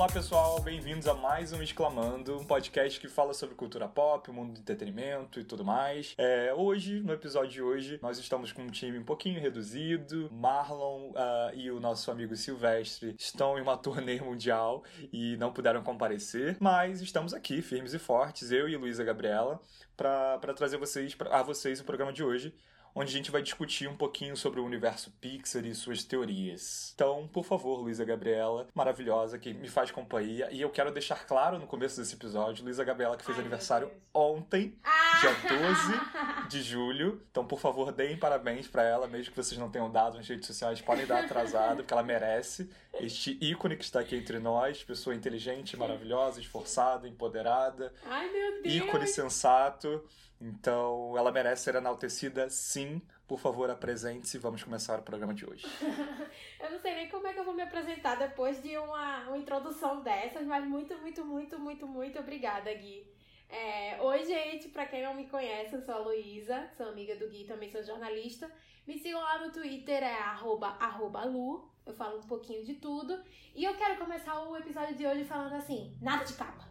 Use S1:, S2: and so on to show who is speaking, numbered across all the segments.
S1: Olá pessoal, bem-vindos a mais um Exclamando, um podcast que fala sobre cultura pop, o mundo do entretenimento e tudo mais. É, hoje, no episódio de hoje, nós estamos com um time um pouquinho reduzido. Marlon uh, e o nosso amigo Silvestre estão em uma turnê mundial e não puderam comparecer, mas estamos aqui, firmes e fortes, eu e Luísa Gabriela, para trazer vocês, pra, a vocês o programa de hoje onde a gente vai discutir um pouquinho sobre o universo Pixar e suas teorias. Então, por favor, Luísa Gabriela, maravilhosa, que me faz companhia. E eu quero deixar claro no começo desse episódio, Luísa Gabriela, que fez Ai, aniversário ontem, ah! dia 12 de julho. Então, por favor, deem parabéns para ela, mesmo que vocês não tenham dado nas redes sociais, podem dar atrasado, porque ela merece este ícone que está aqui entre nós, pessoa inteligente, maravilhosa, esforçada, empoderada.
S2: Ai, meu Deus!
S1: Ícone sensato. Então, ela merece ser enaltecida, sim. Por favor, apresente-se e vamos começar o programa de hoje.
S2: eu não sei nem como é que eu vou me apresentar depois de uma, uma introdução dessas, mas muito, muito, muito, muito, muito obrigada, Gui. É, oi, gente, pra quem não me conhece, eu sou a Luísa, sou amiga do Gui, também sou jornalista. Me sigam lá no Twitter, é arroba, arroba Lu, eu falo um pouquinho de tudo. E eu quero começar o episódio de hoje falando assim, nada de capa.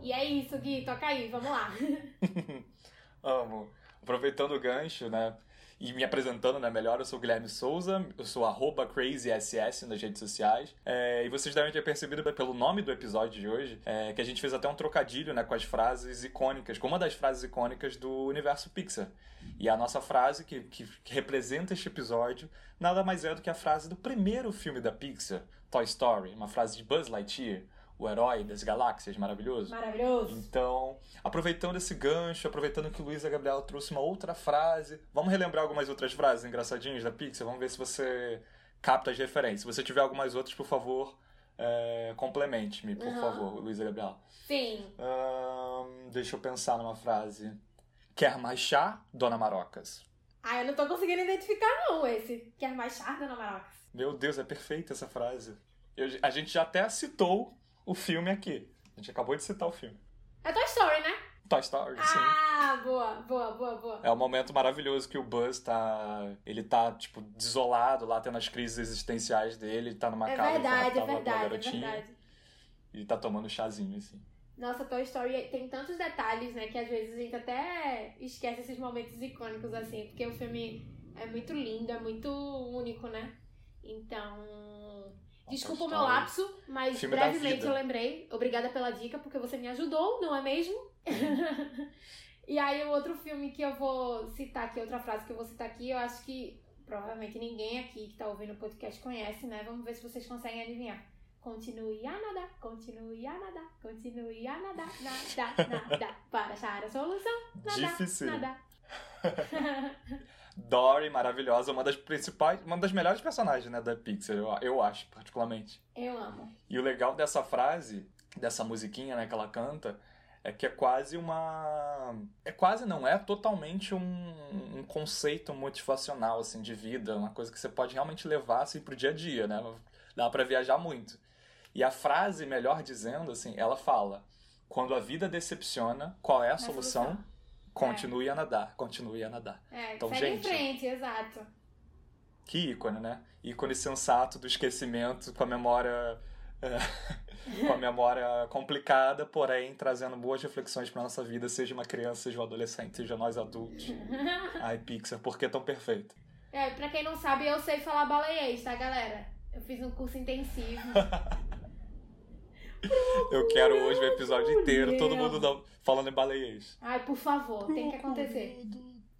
S2: E é isso, Gui, toca aí, vamos lá.
S1: Amo. Aproveitando o gancho, né? E me apresentando, né, melhor, eu sou o Guilherme Souza, eu sou arroba CrazySS nas redes sociais. É, e vocês devem ter percebido pelo nome do episódio de hoje é, que a gente fez até um trocadilho né, com as frases icônicas, com uma das frases icônicas do universo Pixar. E a nossa frase que, que, que representa este episódio nada mais é do que a frase do primeiro filme da Pixar, Toy Story, uma frase de Buzz Lightyear o herói das galáxias, maravilhoso.
S2: Maravilhoso.
S1: Então, aproveitando esse gancho, aproveitando que o Luiz e a Gabriela trouxe uma outra frase, vamos relembrar algumas outras frases engraçadinhas da Pixar? Vamos ver se você capta as referências. Se você tiver algumas outras, por favor, é, complemente-me, por uhum. favor, e Gabriela.
S2: Sim.
S1: deixa eu pensar numa frase. Quer mais chá, Dona Marocas?
S2: Ah, eu não tô conseguindo identificar não esse. Quer mais chá, Dona Marocas?
S1: Meu Deus, é perfeita essa frase. Eu, a gente já até citou o filme aqui. A gente acabou de citar o filme.
S2: É Toy Story, né?
S1: Toy Story, sim.
S2: Ah, boa, boa, boa, boa.
S1: É um momento maravilhoso que o Buzz tá. Ele tá, tipo, desolado lá, tendo as crises existenciais dele. Ele tá numa
S2: é
S1: casa
S2: verdade, é verdade, é verdade.
S1: E tá tomando chazinho, assim.
S2: Nossa, Toy Story tem tantos detalhes, né? Que às vezes a gente até esquece esses momentos icônicos, assim. Porque o filme é muito lindo, é muito único, né? Então. Desculpa o meu lapso, mas Filme brevemente eu lembrei. Obrigada pela dica, porque você me ajudou, não é mesmo? e aí, o outro filme que eu vou citar aqui, outra frase que eu vou citar aqui, eu acho que provavelmente ninguém aqui que tá ouvindo o podcast conhece, né? Vamos ver se vocês conseguem adivinhar. Continue a nadar, continue a nadar, continue a nadar, nadar, nadar, para achar a solução. Nadar,
S1: Difícil.
S2: nadar.
S1: Dory, maravilhosa, uma das principais, uma das melhores personagens, né, da Pixar, eu, eu acho, particularmente.
S2: Eu amo.
S1: E o legal dessa frase, dessa musiquinha, né, que ela canta, é que é quase uma. É quase, não é totalmente um, um conceito motivacional, assim, de vida, uma coisa que você pode realmente levar, assim, pro dia a dia, né? Dá para viajar muito. E a frase, melhor dizendo, assim, ela fala: quando a vida decepciona, qual é a solução? solução? Continue é. a nadar, continue a nadar.
S2: É, então, segue gente, em frente, exato.
S1: Que ícone, né? Ícone sensato do esquecimento, com a memória. É, com a memória complicada, porém trazendo boas reflexões para nossa vida, seja uma criança, seja um adolescente, seja nós adultos. Ai, Pixar, por que tão perfeito?
S2: É, pra quem não sabe, eu sei falar baleiês, tá, galera? Eu fiz um curso intensivo.
S1: Eu quero hoje o episódio inteiro, todo mundo falando em baleiês.
S2: Ai, por favor, tem que acontecer.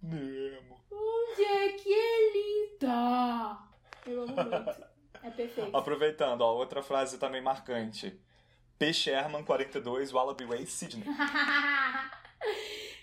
S1: Nemo.
S2: Onde é que ele tá? Eu amo muito. É perfeito.
S1: Aproveitando, ó, outra frase também marcante. P. Sherman, 42, Wallaby Way, Sydney.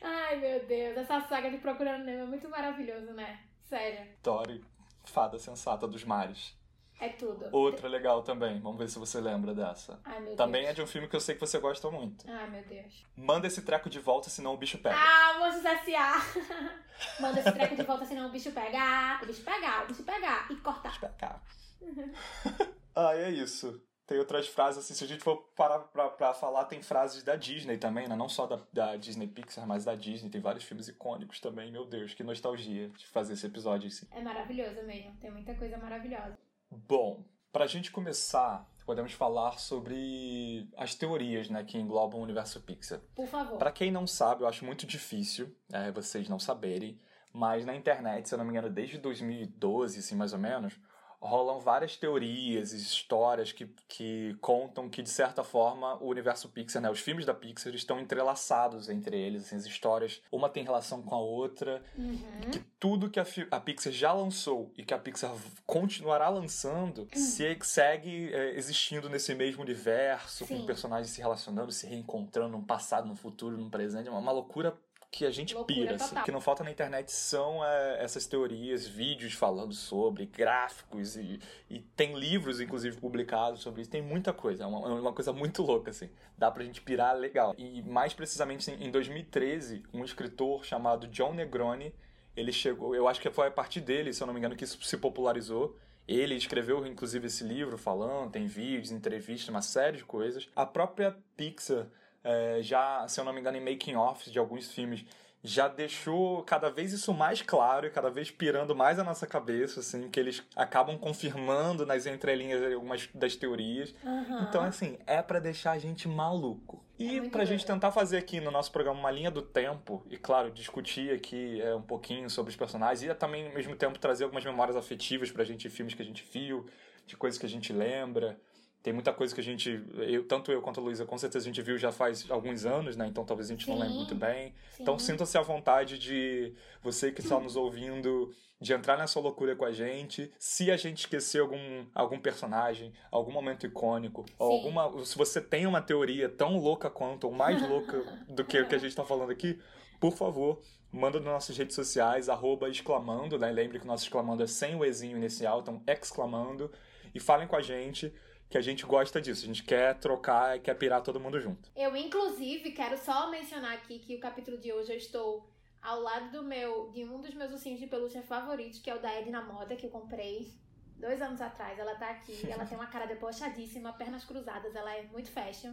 S2: Ai, meu Deus. Essa saga de Procurando Nemo é muito maravilhoso, né? Sério.
S1: Tori, fada sensata dos mares.
S2: É tudo.
S1: Outra legal também, vamos ver se você lembra dessa.
S2: Ai, meu
S1: também
S2: Deus.
S1: é de um filme que eu sei que você gosta muito.
S2: Ai, meu Deus.
S1: Manda esse treco de volta, senão o bicho pega.
S2: Ah, Monstros S.A. Manda esse treco de volta, senão o bicho pega. O bicho pega, o bicho pega. E cortar.
S1: Bicho pega. ah, é isso. Tem outras frases, assim, se a gente for parar pra, pra falar, tem frases da Disney também, né? Não só da, da Disney Pixar, mas da Disney. Tem vários filmes icônicos também. Meu Deus, que nostalgia de fazer esse episódio assim.
S2: É maravilhoso mesmo. Tem muita coisa maravilhosa.
S1: Bom, para a gente começar podemos falar sobre as teorias né, que englobam o universo Pixar.
S2: Por favor.
S1: Para quem não sabe, eu acho muito difícil é, vocês não saberem, mas na internet, se eu não me engano, desde 2012, assim, mais ou menos, rolam várias teorias e histórias que, que contam que, de certa forma, o universo Pixar, né, os filmes da Pixar estão entrelaçados entre eles, assim, as histórias, uma tem relação com a outra,
S2: Uhum.
S1: que tudo que a, a Pixar já lançou e que a Pixar continuará lançando se, segue é, existindo nesse mesmo universo,
S2: Sim.
S1: com personagens se relacionando, se reencontrando num passado, num futuro, num presente, é uma, uma loucura que a gente
S2: Loucura
S1: pira. assim. O que não falta na internet são é, essas teorias, vídeos falando sobre, gráficos e, e tem livros, inclusive, publicados sobre isso. Tem muita coisa, é uma, é uma coisa muito louca, assim. Dá pra gente pirar legal. E mais precisamente em em 2013, um escritor chamado John Negroni, ele chegou, eu acho que foi a partir dele, se eu não me engano, que isso se popularizou. Ele escreveu, inclusive, esse livro falando, tem vídeos, entrevistas, uma série de coisas. A própria Pixar, é, já, se eu não me engano, em making-offs de alguns filmes, já deixou cada vez isso mais claro e cada vez pirando mais a nossa cabeça, assim, que eles acabam confirmando nas entrelinhas algumas das teorias.
S2: Aham.
S1: Então, assim, é pra deixar a gente maluco.
S2: É
S1: E
S2: muito
S1: pra gente tentar fazer aqui no nosso programa uma linha do tempo, e claro, discutir aqui é, um pouquinho sobre os personagens, e também, ao mesmo tempo, trazer algumas memórias afetivas pra gente, filmes que a gente viu, de coisas que a gente lembra. Tem muita coisa que a gente, eu, tanto eu quanto a Luísa, com certeza a gente viu já faz alguns anos, né? Então talvez a gente não
S2: Sim.
S1: lembre muito bem.
S2: Sim.
S1: Então sinta-se à vontade de você que está nos ouvindo, de entrar nessa loucura com a gente. Se a gente esquecer algum, algum personagem, algum momento icônico, ou alguma. Se você tem uma teoria tão louca quanto, ou mais louca do que o que a gente está falando aqui, por favor. Manda nas nossas redes sociais, arroba exclamando, né? Lembre que o nosso exclamando é sem o Ezinho inicial, então exclamando. E falem com a gente, que a gente gosta disso. A gente quer trocar e quer pirar todo mundo junto.
S2: Eu, inclusive, quero só mencionar aqui que o capítulo de hoje eu estou ao lado do meu, de um dos meus ursinhos de pelúcia favoritos, que é o da Edna Moda, que eu comprei dois anos atrás. Ela tá aqui, ela tem uma cara debochadíssima, pernas cruzadas, ela é muito fashion.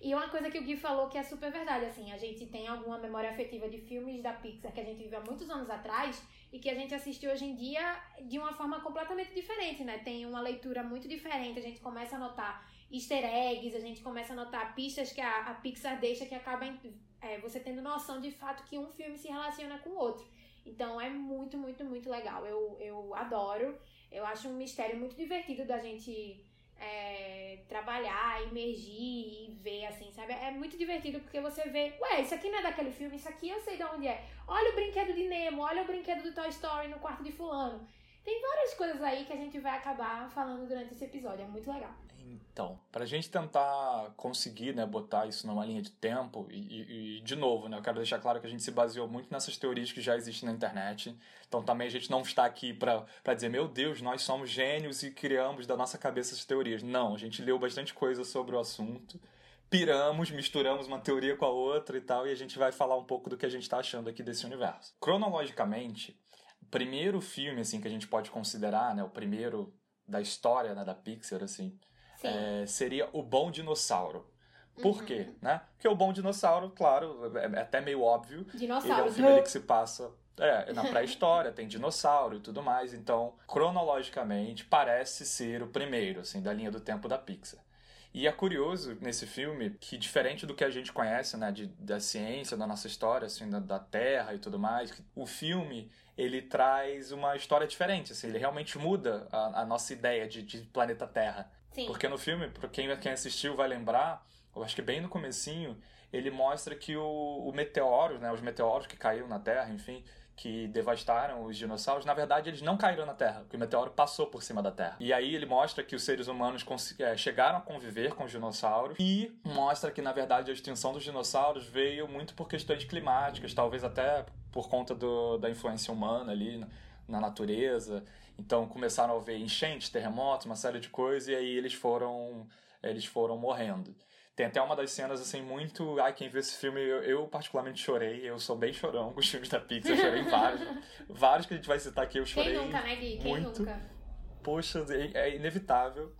S2: E uma coisa que o Gui falou que é super verdade, assim, a gente tem alguma memória afetiva de filmes da Pixar que a gente viu há muitos anos atrás e que a gente assiste hoje em dia de uma forma completamente diferente, né? Tem uma leitura muito diferente, a gente começa a notar easter eggs, a gente começa a notar pistas que a, a Pixar deixa que acabam é, você tendo noção de fato que um filme se relaciona com o outro. Então é muito, muito, muito legal. Eu, eu adoro. Eu acho um mistério muito divertido da gente é, trabalhar, imergir e ver, assim, sabe? É muito divertido porque você vê, ué, isso aqui não é daquele filme, isso aqui eu sei de onde é. Olha o brinquedo de Nemo, olha o brinquedo do Toy Story no quarto de fulano. Tem várias coisas aí que a gente vai acabar falando durante esse episódio, é muito legal.
S1: Então, para a gente tentar conseguir né, botar isso numa linha de tempo, e, e- de novo, né, eu quero deixar claro que a gente se baseou muito nessas teorias que já existem na internet. Então também a gente não está aqui para dizer, meu Deus, nós somos gênios e criamos da nossa cabeça essas teorias. Não, a gente leu bastante coisa sobre o assunto, piramos, misturamos uma teoria com a outra e tal, e a gente vai falar um pouco do que a gente está achando aqui desse universo. Cronologicamente, primeiro filme assim que a gente pode considerar, né, o primeiro da história né, da Pixar, assim,
S2: Sim.
S1: é, seria o Bom Dinossauro. Por
S2: Uhum.
S1: quê? Né? Porque o Bom Dinossauro, claro, é é até meio óbvio. Ele é um filme que se passa é, na pré-história, tem dinossauro e tudo mais. Então, cronologicamente, parece ser o primeiro, assim, da linha do tempo da Pixar. E é curioso nesse filme que, diferente do que a gente conhece, né, de, da ciência, da nossa história, assim, da, da Terra e tudo mais, o filme, ele traz uma história diferente, assim, ele realmente muda a, a nossa ideia de, de planeta Terra.
S2: Sim.
S1: Porque no filme, pra quem, quem assistiu vai lembrar, eu acho que bem no comecinho, ele mostra que o, o meteoro, né, os meteoros que caíram na Terra, enfim, que devastaram os dinossauros, na verdade eles não caíram na Terra, porque o meteoro passou por cima da Terra. E aí ele mostra que os seres humanos é, chegaram a conviver com os dinossauros e mostra que na verdade a extinção dos dinossauros veio muito por questões climáticas, talvez até por conta do, da influência humana ali na, na natureza. Então começaram a haver enchentes, terremotos, uma série de coisas e aí eles foram eles foram morrendo. Tem até uma das cenas, assim, muito. Ai, quem viu esse filme, eu, eu particularmente chorei. Eu sou bem chorão com os filmes da Pixar, eu chorei vários. vários que a gente vai citar aqui, eu chorei.
S2: Quem nunca, né, Gui? Quem
S1: muito.
S2: nunca?
S1: Poxa, é é inevitável.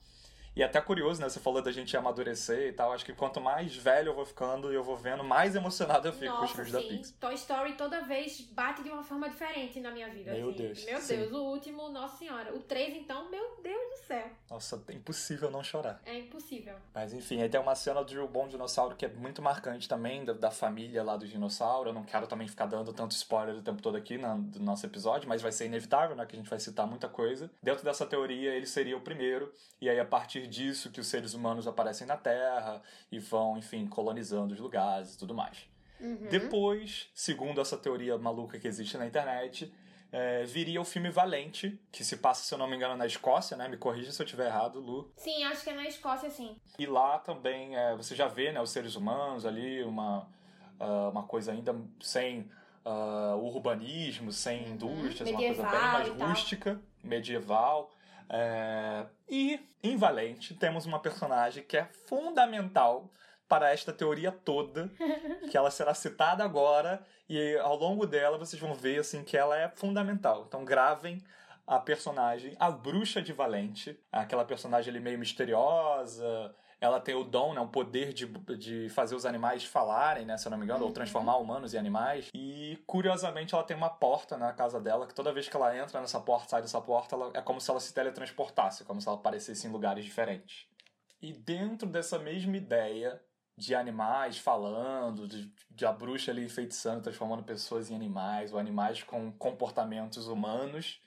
S1: E é até curioso, né? Você falou da gente amadurecer e tal. Acho que quanto mais velho eu vou ficando e eu vou vendo, mais emocionado eu fico
S3: Nossa,
S1: com os filmes da Pixar.
S3: Toy Story toda vez bate de uma forma diferente na minha vida.
S1: Meu
S3: assim.
S1: Deus,
S3: Meu
S1: sim.
S3: Deus, o último, nossa senhora. O 3, então, meu Deus do céu.
S1: Nossa, é impossível não chorar.
S3: É impossível.
S1: Mas enfim, aí tem uma cena do Bom Dinossauro que é muito marcante também, da, da família lá do dinossauro. Eu não quero também ficar dando tanto spoiler o tempo todo aqui na, do nosso episódio, mas vai ser inevitável, né? Que a gente vai citar muita coisa. Dentro dessa teoria, ele seria o primeiro, e aí a partir disso que os seres humanos aparecem na Terra e vão, enfim, colonizando os lugares e tudo mais.
S3: Uhum.
S1: Depois, segundo essa teoria maluca que existe na internet, é, viria o filme Valente, que se passa, se eu não me engano, na Escócia, né? Me corrija se eu estiver errado, Lu.
S3: Sim, acho que é na Escócia, sim.
S1: E lá também é, você já vê né, os seres humanos ali, uma, ah, uma coisa ainda sem ah, urbanismo, sem indústrias, uma coisa bem mais rústica, medieval. É, E em Valente temos uma personagem que é fundamental para esta teoria toda, que ela será citada agora e ao longo dela vocês vão ver assim que ela é fundamental. Então gravem a personagem, a bruxa de Valente, aquela personagem ali meio misteriosa. Ela tem o dom, né, o poder de, de fazer os animais falarem, né, se eu não me engano, ou
S3: Uhum.
S1: transformar humanos em animais. E curiosamente ela tem uma porta na casa dela que toda vez que ela entra nessa porta, sai dessa porta, ela, é como se ela se teletransportasse, como se ela aparecesse em lugares diferentes. E dentro dessa mesma ideia de animais falando, de, de a bruxa ali enfeitiçando, transformando pessoas em animais, ou animais com comportamentos humanos,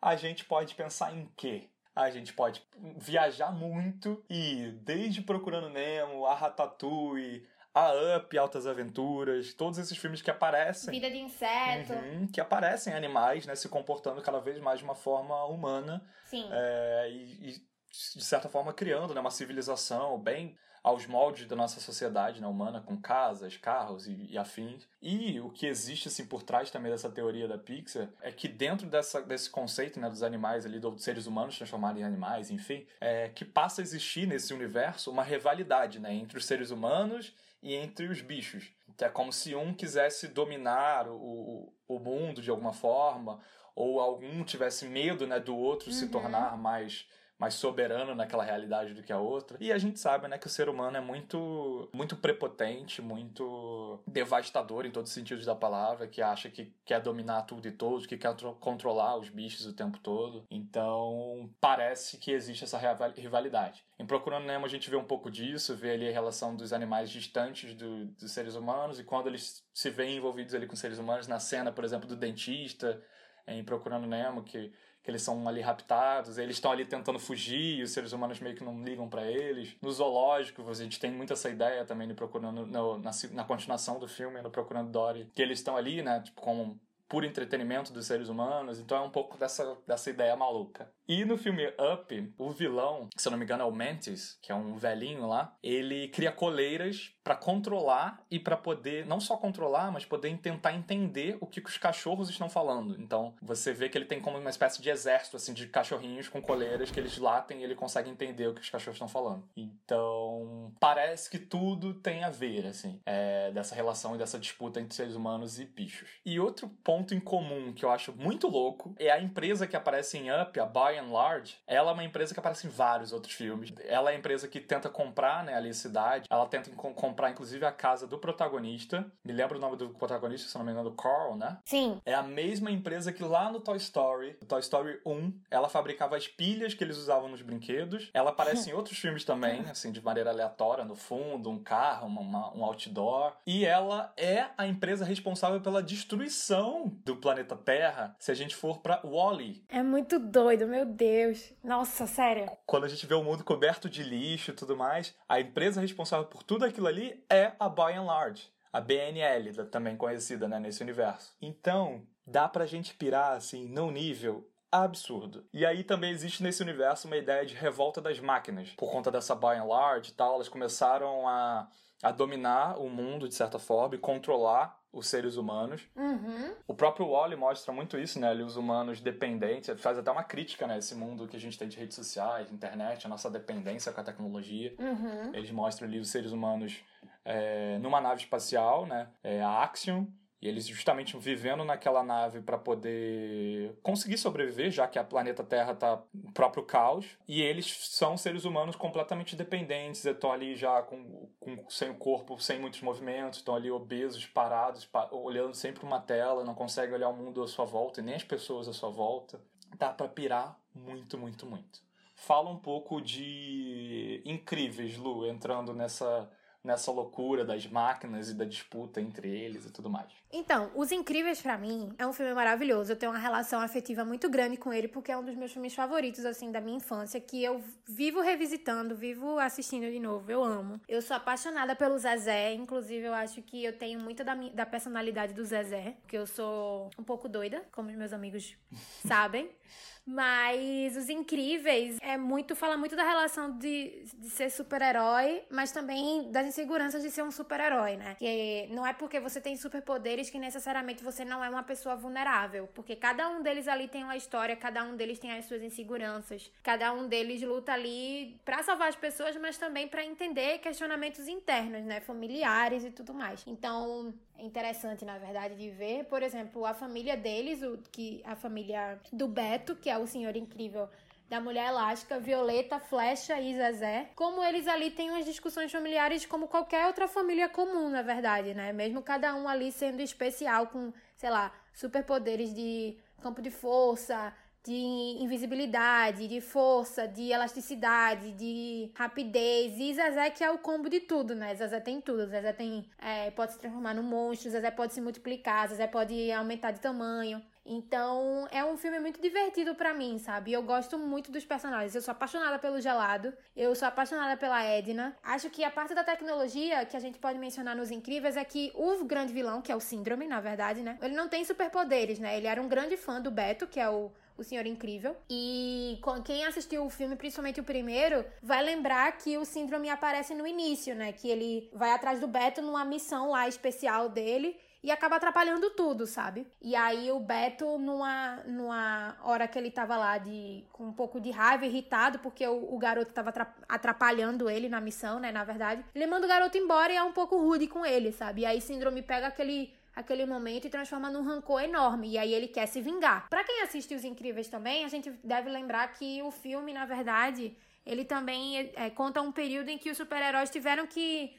S1: a gente pode pensar em quê? A gente pode viajar muito e desde Procurando Nemo, a Ratatouille, a Up, Altas Aventuras, todos esses filmes que aparecem
S3: Vida de inseto.
S1: Uhum, que aparecem animais, né, se comportando cada vez mais de uma forma humana
S3: Sim.
S1: é, e, e, de certa forma criando né, uma civilização bem aos moldes da nossa sociedade né, humana, com casas, carros e, e afins. E o que existe assim por trás também dessa teoria da Pixar é que dentro dessa, desse conceito né, dos animais ali, dos seres humanos transformados em animais, enfim, é que passa a existir nesse universo uma rivalidade né, entre os seres humanos e entre os bichos. Que é como se um quisesse dominar o, o mundo de alguma forma, ou algum tivesse medo né, do outro se
S3: Uhum.
S1: tornar mais mais soberano naquela realidade do que a outra. E a gente sabe, né, que o ser humano é muito muito prepotente, muito devastador em todos os sentidos da palavra, que acha que quer dominar tudo e todos, que quer tro- controlar os bichos o tempo todo. Então, parece que existe essa rival- rivalidade. Em Procurando Nemo a gente vê um pouco disso, vê ali a relação dos animais distantes do- dos seres humanos e quando eles se veem envolvidos ali com seres humanos, na cena, por exemplo, do dentista, em Procurando Nemo, que que eles são ali raptados, eles estão ali tentando fugir, os seres humanos meio que não ligam pra eles. No zoológico, a gente tem muito essa ideia também de procurando no- na, na continuação do filme, no Procurando Dory, que eles estão ali, né, tipo, como puro entretenimento dos seres humanos, então é um pouco dessa, dessa ideia maluca. E no filme Up, o vilão, se eu não me engano é o Mantis, que é um velhinho lá, ele cria coleiras pra controlar e pra poder, não só controlar, mas poder tentar entender o que que os cachorros estão falando. Então, você vê que ele tem como uma espécie de exército, assim, de cachorrinhos com coleiras que eles latem e ele consegue entender o que os cachorros estão falando. Então, parece que tudo tem a ver, assim, é, dessa relação e dessa disputa entre seres humanos e bichos. E outro ponto em comum que eu acho muito louco é a empresa que aparece em Up, a By and Large. Ela é uma empresa que aparece em vários outros filmes. Ela é a empresa que tenta comprar, né, ali a cidade. Ela tenta com- comprar, inclusive, a casa do protagonista. Me lembra o nome do protagonista, se não me engano, Carl, né?
S3: Sim.
S1: É a mesma empresa que lá no Toy Story, no Toy Story 1, ela fabricava as pilhas que eles usavam nos brinquedos. Ela aparece em outros filmes também, assim, de maneira aleatória, no fundo, um carro, uma- uma- um outdoor. E ela é a empresa responsável pela destruição do planeta Terra se a gente for pra Wall-E.
S3: É muito doido, meu Deus. Nossa, sério.
S1: Quando a gente vê o mundo coberto de lixo e tudo mais, a empresa responsável por tudo aquilo ali é a By and Large. A BNL, também conhecida né, nesse universo. Então, dá pra gente pirar, assim, num nível absurdo. E aí também existe nesse universo uma ideia de revolta das máquinas. Por conta dessa By and Large e tal, elas começaram a, a dominar o mundo, de certa forma, e controlar os seres humanos.
S3: Uhum.
S1: O próprio Wally mostra muito isso, né? Ali os humanos dependentes, faz até uma crítica, né? Esse mundo que a gente tem de redes sociais, internet, a nossa dependência com a tecnologia.
S3: Uhum.
S1: Eles mostram ali os seres humanos é, numa nave espacial, né? É, a Axiom, E eles justamente vivendo naquela nave para poder conseguir sobreviver, já que a planeta Terra tá no próprio caos. E eles são seres humanos completamente dependentes, estão ali já com, com sem o corpo, sem muitos movimentos, estão ali obesos, parados, pa olhando sempre uma tela, não conseguem olhar o mundo à sua volta e nem as pessoas à sua volta. Dá para pirar muito, muito, muito. Fala um pouco de Incríveis, Lu, entrando nessa nessa loucura das máquinas e da disputa entre eles e tudo mais.
S2: Então, Os Incríveis para mim é um filme maravilhoso. Eu tenho uma relação afetiva muito grande com ele porque é um dos meus filmes favoritos assim da minha infância que eu vivo revisitando, vivo assistindo de novo. Eu amo. Eu sou apaixonada pelo Zezé, inclusive eu acho que eu tenho muita da, da personalidade do Zezé, porque eu sou um pouco doida, como os meus amigos sabem. Mas Os Incríveis é muito, fala muito da relação de, de ser super-herói, mas também das inseguranças de ser um super-herói, né? Que não é porque você tem superpoderes que necessariamente você não é uma pessoa vulnerável. Porque cada um deles ali tem uma história, cada um deles tem as suas inseguranças. Cada um deles luta ali para salvar as pessoas, mas também para entender questionamentos internos, né? Familiares e tudo mais. Então, interessante, na verdade, de ver, por exemplo, a família deles, o que a família do Beto, que é o senhor incrível da Mulher Elástica, Violeta, Flecha e Zezé. Como eles ali têm umas discussões familiares como qualquer outra família comum, na verdade, né? Mesmo cada um ali sendo especial com, sei lá, superpoderes de campo de força, de invisibilidade, de força, de elasticidade, de rapidez. E Zezé que é o combo de tudo, né? Zezé tem tudo. Zezé tem, é, pode se transformar num monstro, Zezé pode se multiplicar, Zezé pode aumentar de tamanho. Então, é um filme muito divertido para mim, sabe? Eu gosto muito dos personagens. Eu sou apaixonada pelo Gelado, eu sou apaixonada pela Edna. Acho que a parte da tecnologia que a gente pode mencionar nos Incríveis é que o grande vilão, que é o Síndrome, na verdade, né? Ele não tem superpoderes, né? Ele era um grande fã do Beto, que é o o Senhor Incrível. E quem assistiu o filme, principalmente o primeiro, vai lembrar que o síndrome aparece no início, né? Que ele vai atrás do Beto numa missão lá especial dele e acaba atrapalhando tudo, sabe? E aí o Beto, numa, numa hora que ele tava lá de, com um pouco de raiva, irritado, porque o, o garoto tava atrapalhando ele na missão, né? Na verdade, ele manda o garoto embora e é um pouco rude com ele, sabe? E aí Síndrome pega aquele aquele momento e transforma num rancor enorme. E aí ele quer se vingar. Para quem assiste Os Incríveis também, a gente deve lembrar que o filme, na verdade, ele também é, conta um período em que os super-heróis tiveram que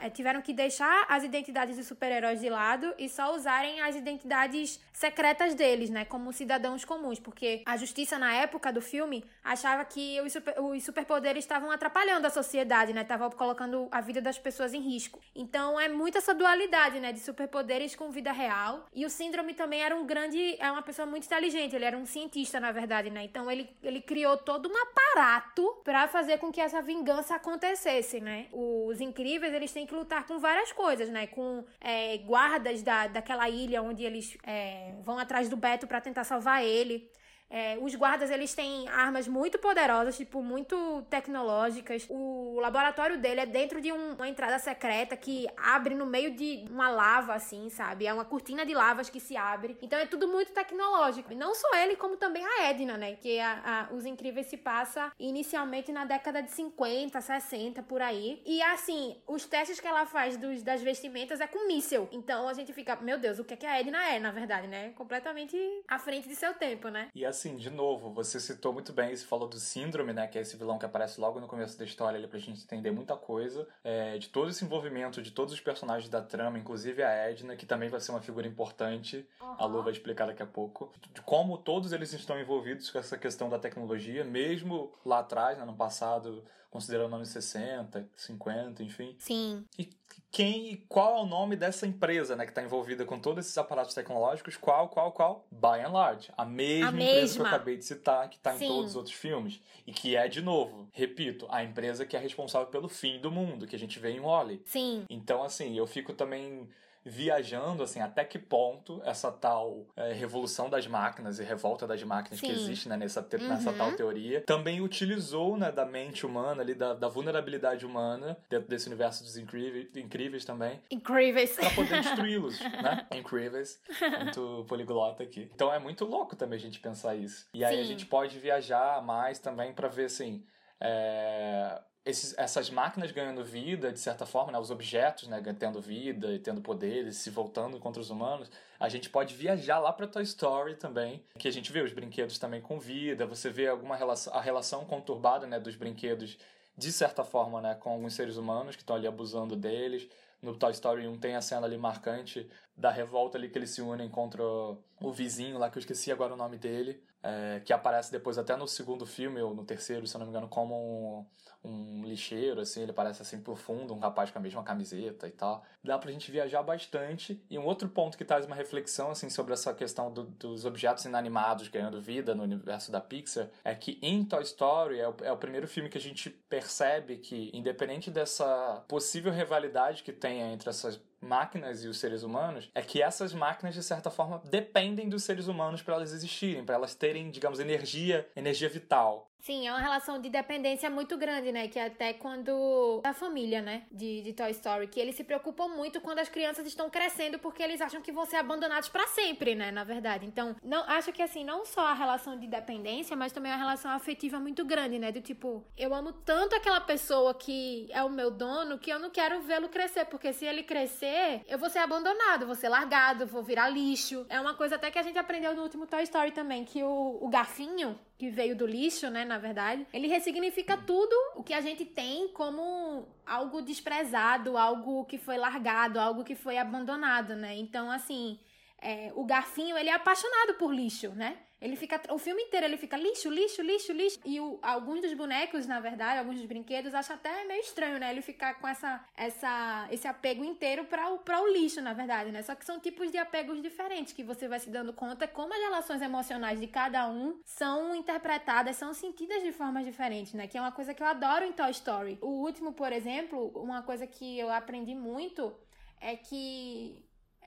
S2: eh, tiveram que deixar as identidades de super-heróis de lado e só usarem as identidades secretas deles, né, como cidadãos comuns, porque a justiça na época do filme achava que os, super, superpoderes estavam atrapalhando a sociedade, né, estavam colocando a vida das pessoas em risco. Então é muito essa dualidade, né, de superpoderes com vida real. E o Síndrome também era um grande, é uma pessoa muito inteligente, ele era um cientista, na verdade, né? Então ele, ele criou todo um aparato para fazer com que essa vingança acontecesse, né? Os incríveis eles têm que lutar com várias coisas, né? Com é, guardas da, daquela ilha onde eles é, vão atrás do Beto para tentar salvar ele. É, os guardas, eles têm armas muito poderosas, tipo, muito tecnológicas. O laboratório dele é dentro de um, uma entrada secreta que abre no meio de uma lava, assim, sabe? É uma cortina de lavas que se abre. Então é tudo muito tecnológico. E não só ele, como também a Edna, né? Que a, a, Os Incríveis se passa inicialmente na década de 50, 60, por aí. E assim, os testes que ela faz dos, das vestimentas é com míssel. Então a gente fica, meu Deus, o que é que a Edna é, na verdade, né? Completamente à frente de seu tempo, né?
S1: E assim, assim, de novo, você citou muito bem, você falou do Síndrome, né? Que é esse vilão que aparece logo no começo da história ali pra gente entender muita coisa. É, de todo esse envolvimento de todos os personagens da trama, inclusive a Edna, que também vai ser uma figura importante. Uhum. A Lu vai explicar daqui a pouco. De como todos eles estão envolvidos com essa questão da tecnologia, mesmo lá atrás, né, no passado, considerando anos 60, 50, enfim.
S2: Sim.
S1: E quem, qual é o nome dessa empresa, né, que está envolvida com todos esses aparatos tecnológicos? Qual, qual, qual? By and Large. A mesma, a empresa mesma. que eu acabei de citar, que está em todos os outros filmes. E que é, de novo, repito, a empresa que é responsável pelo fim do mundo, que a gente vê em Wally.
S2: Sim.
S1: Então, assim, eu fico também viajando, assim, até que ponto essa tal é, revolução das máquinas e revolta das máquinas Sim. que existe, né, nessa, uhum. nessa tal teoria, também utilizou, né, da mente humana ali, da, da vulnerabilidade humana, dentro desse universo dos incríveis, incríveis também.
S2: Incríveis.
S1: Pra poder destruí-los, né? Incríveis. Muito poliglota aqui. Então é muito louco também a gente pensar isso. E aí Sim. a gente pode viajar mais também para ver, assim, é, esses, essas máquinas ganhando vida, de certa forma, né, os objetos né, tendo vida e tendo poderes, se voltando contra os humanos, a gente pode viajar lá para Toy Story também, que a gente vê os brinquedos também com vida, você vê alguma relação, a relação conturbada né, dos brinquedos, de certa forma, né, com alguns seres humanos que estão ali abusando deles. No Toy Story 1 tem a cena ali marcante da revolta ali que eles se unem contra o vizinho lá, que eu esqueci agora o nome dele, é, que aparece depois até no segundo filme, ou no terceiro, se eu não me engano, como um, um lixeiro, assim, ele parece assim profundo, um rapaz com a mesma camiseta e tal. Dá pra gente viajar bastante. E um outro ponto que traz uma reflexão, assim, sobre essa questão do, dos objetos inanimados ganhando vida no universo da Pixar, é que em Toy Story é o, é o primeiro filme que a gente percebe que, independente dessa possível rivalidade que tenha entre essas máquinas e os seres humanos é que essas máquinas de certa forma dependem dos seres humanos para elas existirem, para elas terem, digamos, energia, energia vital.
S2: Sim, é uma relação de dependência muito grande, né? Que até quando a família, né, de, de Toy Story, que eles se preocupam muito quando as crianças estão crescendo porque eles acham que vão ser abandonados para sempre, né, na verdade. Então, não acho que assim, não só a relação de dependência, mas também a relação afetiva muito grande, né? Do tipo, eu amo tanto aquela pessoa que é o meu dono que eu não quero vê-lo crescer, porque se ele crescer, eu vou ser abandonado, vou ser largado, vou virar lixo. É uma coisa até que a gente aprendeu no último Toy Story também, que o, o garfinho, que veio do lixo, né, na verdade, ele ressignifica tudo o que a gente tem como algo desprezado, algo que foi largado, algo que foi abandonado, né? Então, assim, é, o garfinho, ele é apaixonado por lixo, né? Ele fica. O filme inteiro ele fica lixo, lixo, lixo, lixo. E o, alguns dos bonecos, na verdade, alguns dos brinquedos, acham até meio estranho, né? Ele ficar com essa, essa, esse apego inteiro para o, pra o lixo, na verdade, né? Só que são tipos de apegos diferentes que você vai se dando conta como as relações emocionais de cada um são interpretadas, são sentidas de formas diferentes, né? Que é uma coisa que eu adoro em Toy Story. O último, por exemplo, uma coisa que eu aprendi muito é que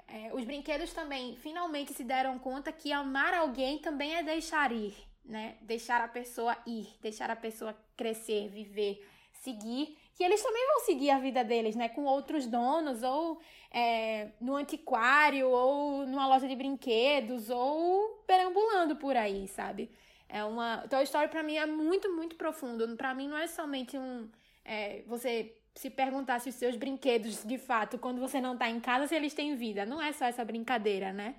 S2: é, os brinquedos também finalmente se deram conta que amar alguém também é deixar ir, né? Deixar a pessoa ir, deixar a pessoa crescer, viver, seguir. Que eles também vão seguir a vida deles, né? Com outros donos, ou é, no antiquário, ou numa loja de brinquedos, ou perambulando por aí, sabe? É uma. Toy Story pra mim é muito, muito profundo. Pra mim não é somente um. É, você se perguntar se os seus brinquedos, de fato, quando você não está em casa, se eles têm vida. Não é só essa brincadeira, né?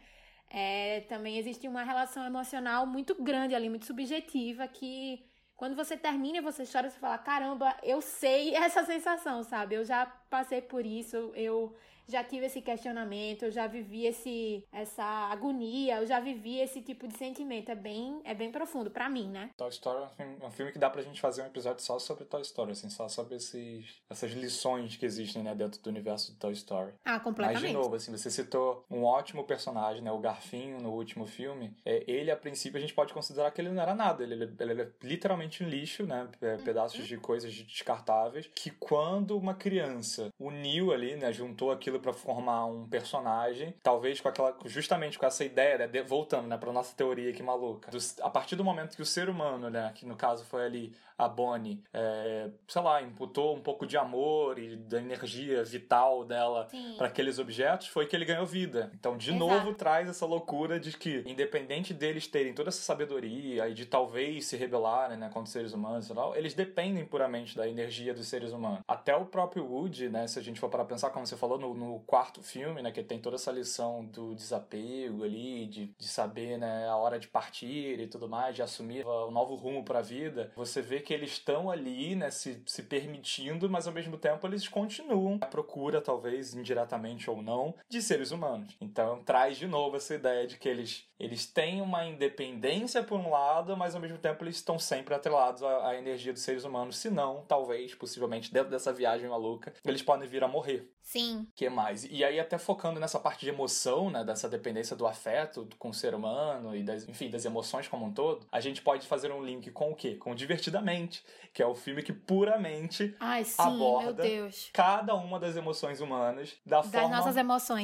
S2: É, também existe uma relação emocional muito grande ali, muito subjetiva, que quando você termina e você chora, você fala: caramba, eu sei essa sensação, sabe? Eu já passei por isso, eu já tive esse questionamento, eu já vivi esse, essa agonia, eu já vivi esse tipo de sentimento. É bem, é bem profundo para mim, né?
S1: Toy Story é um, filme, é um filme que dá pra gente fazer um episódio só sobre Toy Story, assim, só sobre esses, essas lições que existem, né, dentro do universo de Toy Story.
S2: Ah, completamente.
S1: Mas, de novo, assim, você citou um ótimo personagem, né, o Garfinho, no último filme. É, ele, a princípio, a gente pode considerar que ele não era nada. Ele, ele, ele é literalmente um lixo, né, é, pedaços uhum. de coisas descartáveis, que quando uma criança uniu ali, né, juntou aquilo aquilo para formar um personagem, talvez com aquela justamente com essa ideia, né, de, voltando, né, para nossa teoria aqui maluca. Do, a partir do momento que o ser humano, né, que no caso foi ali a Bonnie, é, sei lá, imputou um pouco de amor e da energia vital dela para aqueles objetos, foi que ele ganhou vida. Então, de Exato. novo, traz essa loucura de que, independente deles terem toda essa sabedoria e de talvez se rebelarem né, contra os seres humanos e tal, eles dependem puramente da energia dos seres humanos. Até o próprio Woody, né, se a gente for para pensar, como você falou, no, no, quarto filme, né, que tem toda essa lição do desapego ali, de, de saber né, a hora de partir e tudo mais, de assumir um novo rumo para a vida, você vê que eles estão ali, né, se, se permitindo, mas ao mesmo tempo eles continuam à procura, talvez indiretamente ou não, de seres humanos. Então traz de novo essa ideia de que eles, eles têm uma independência por um lado, mas ao mesmo tempo eles estão sempre atrelados à, à energia dos seres humanos, se não, talvez, possivelmente, dentro dessa viagem maluca, eles podem vir a morrer.
S2: Sim.
S1: que mais? E aí até focando nessa parte de emoção, né, dessa dependência do afeto com o ser humano e das, enfim, das emoções como um todo, a gente pode fazer um link com o quê? Com Divertidamente, que é o filme que puramente
S2: Ai, sim,
S1: aborda cada uma das emoções humanas da
S2: das
S1: forma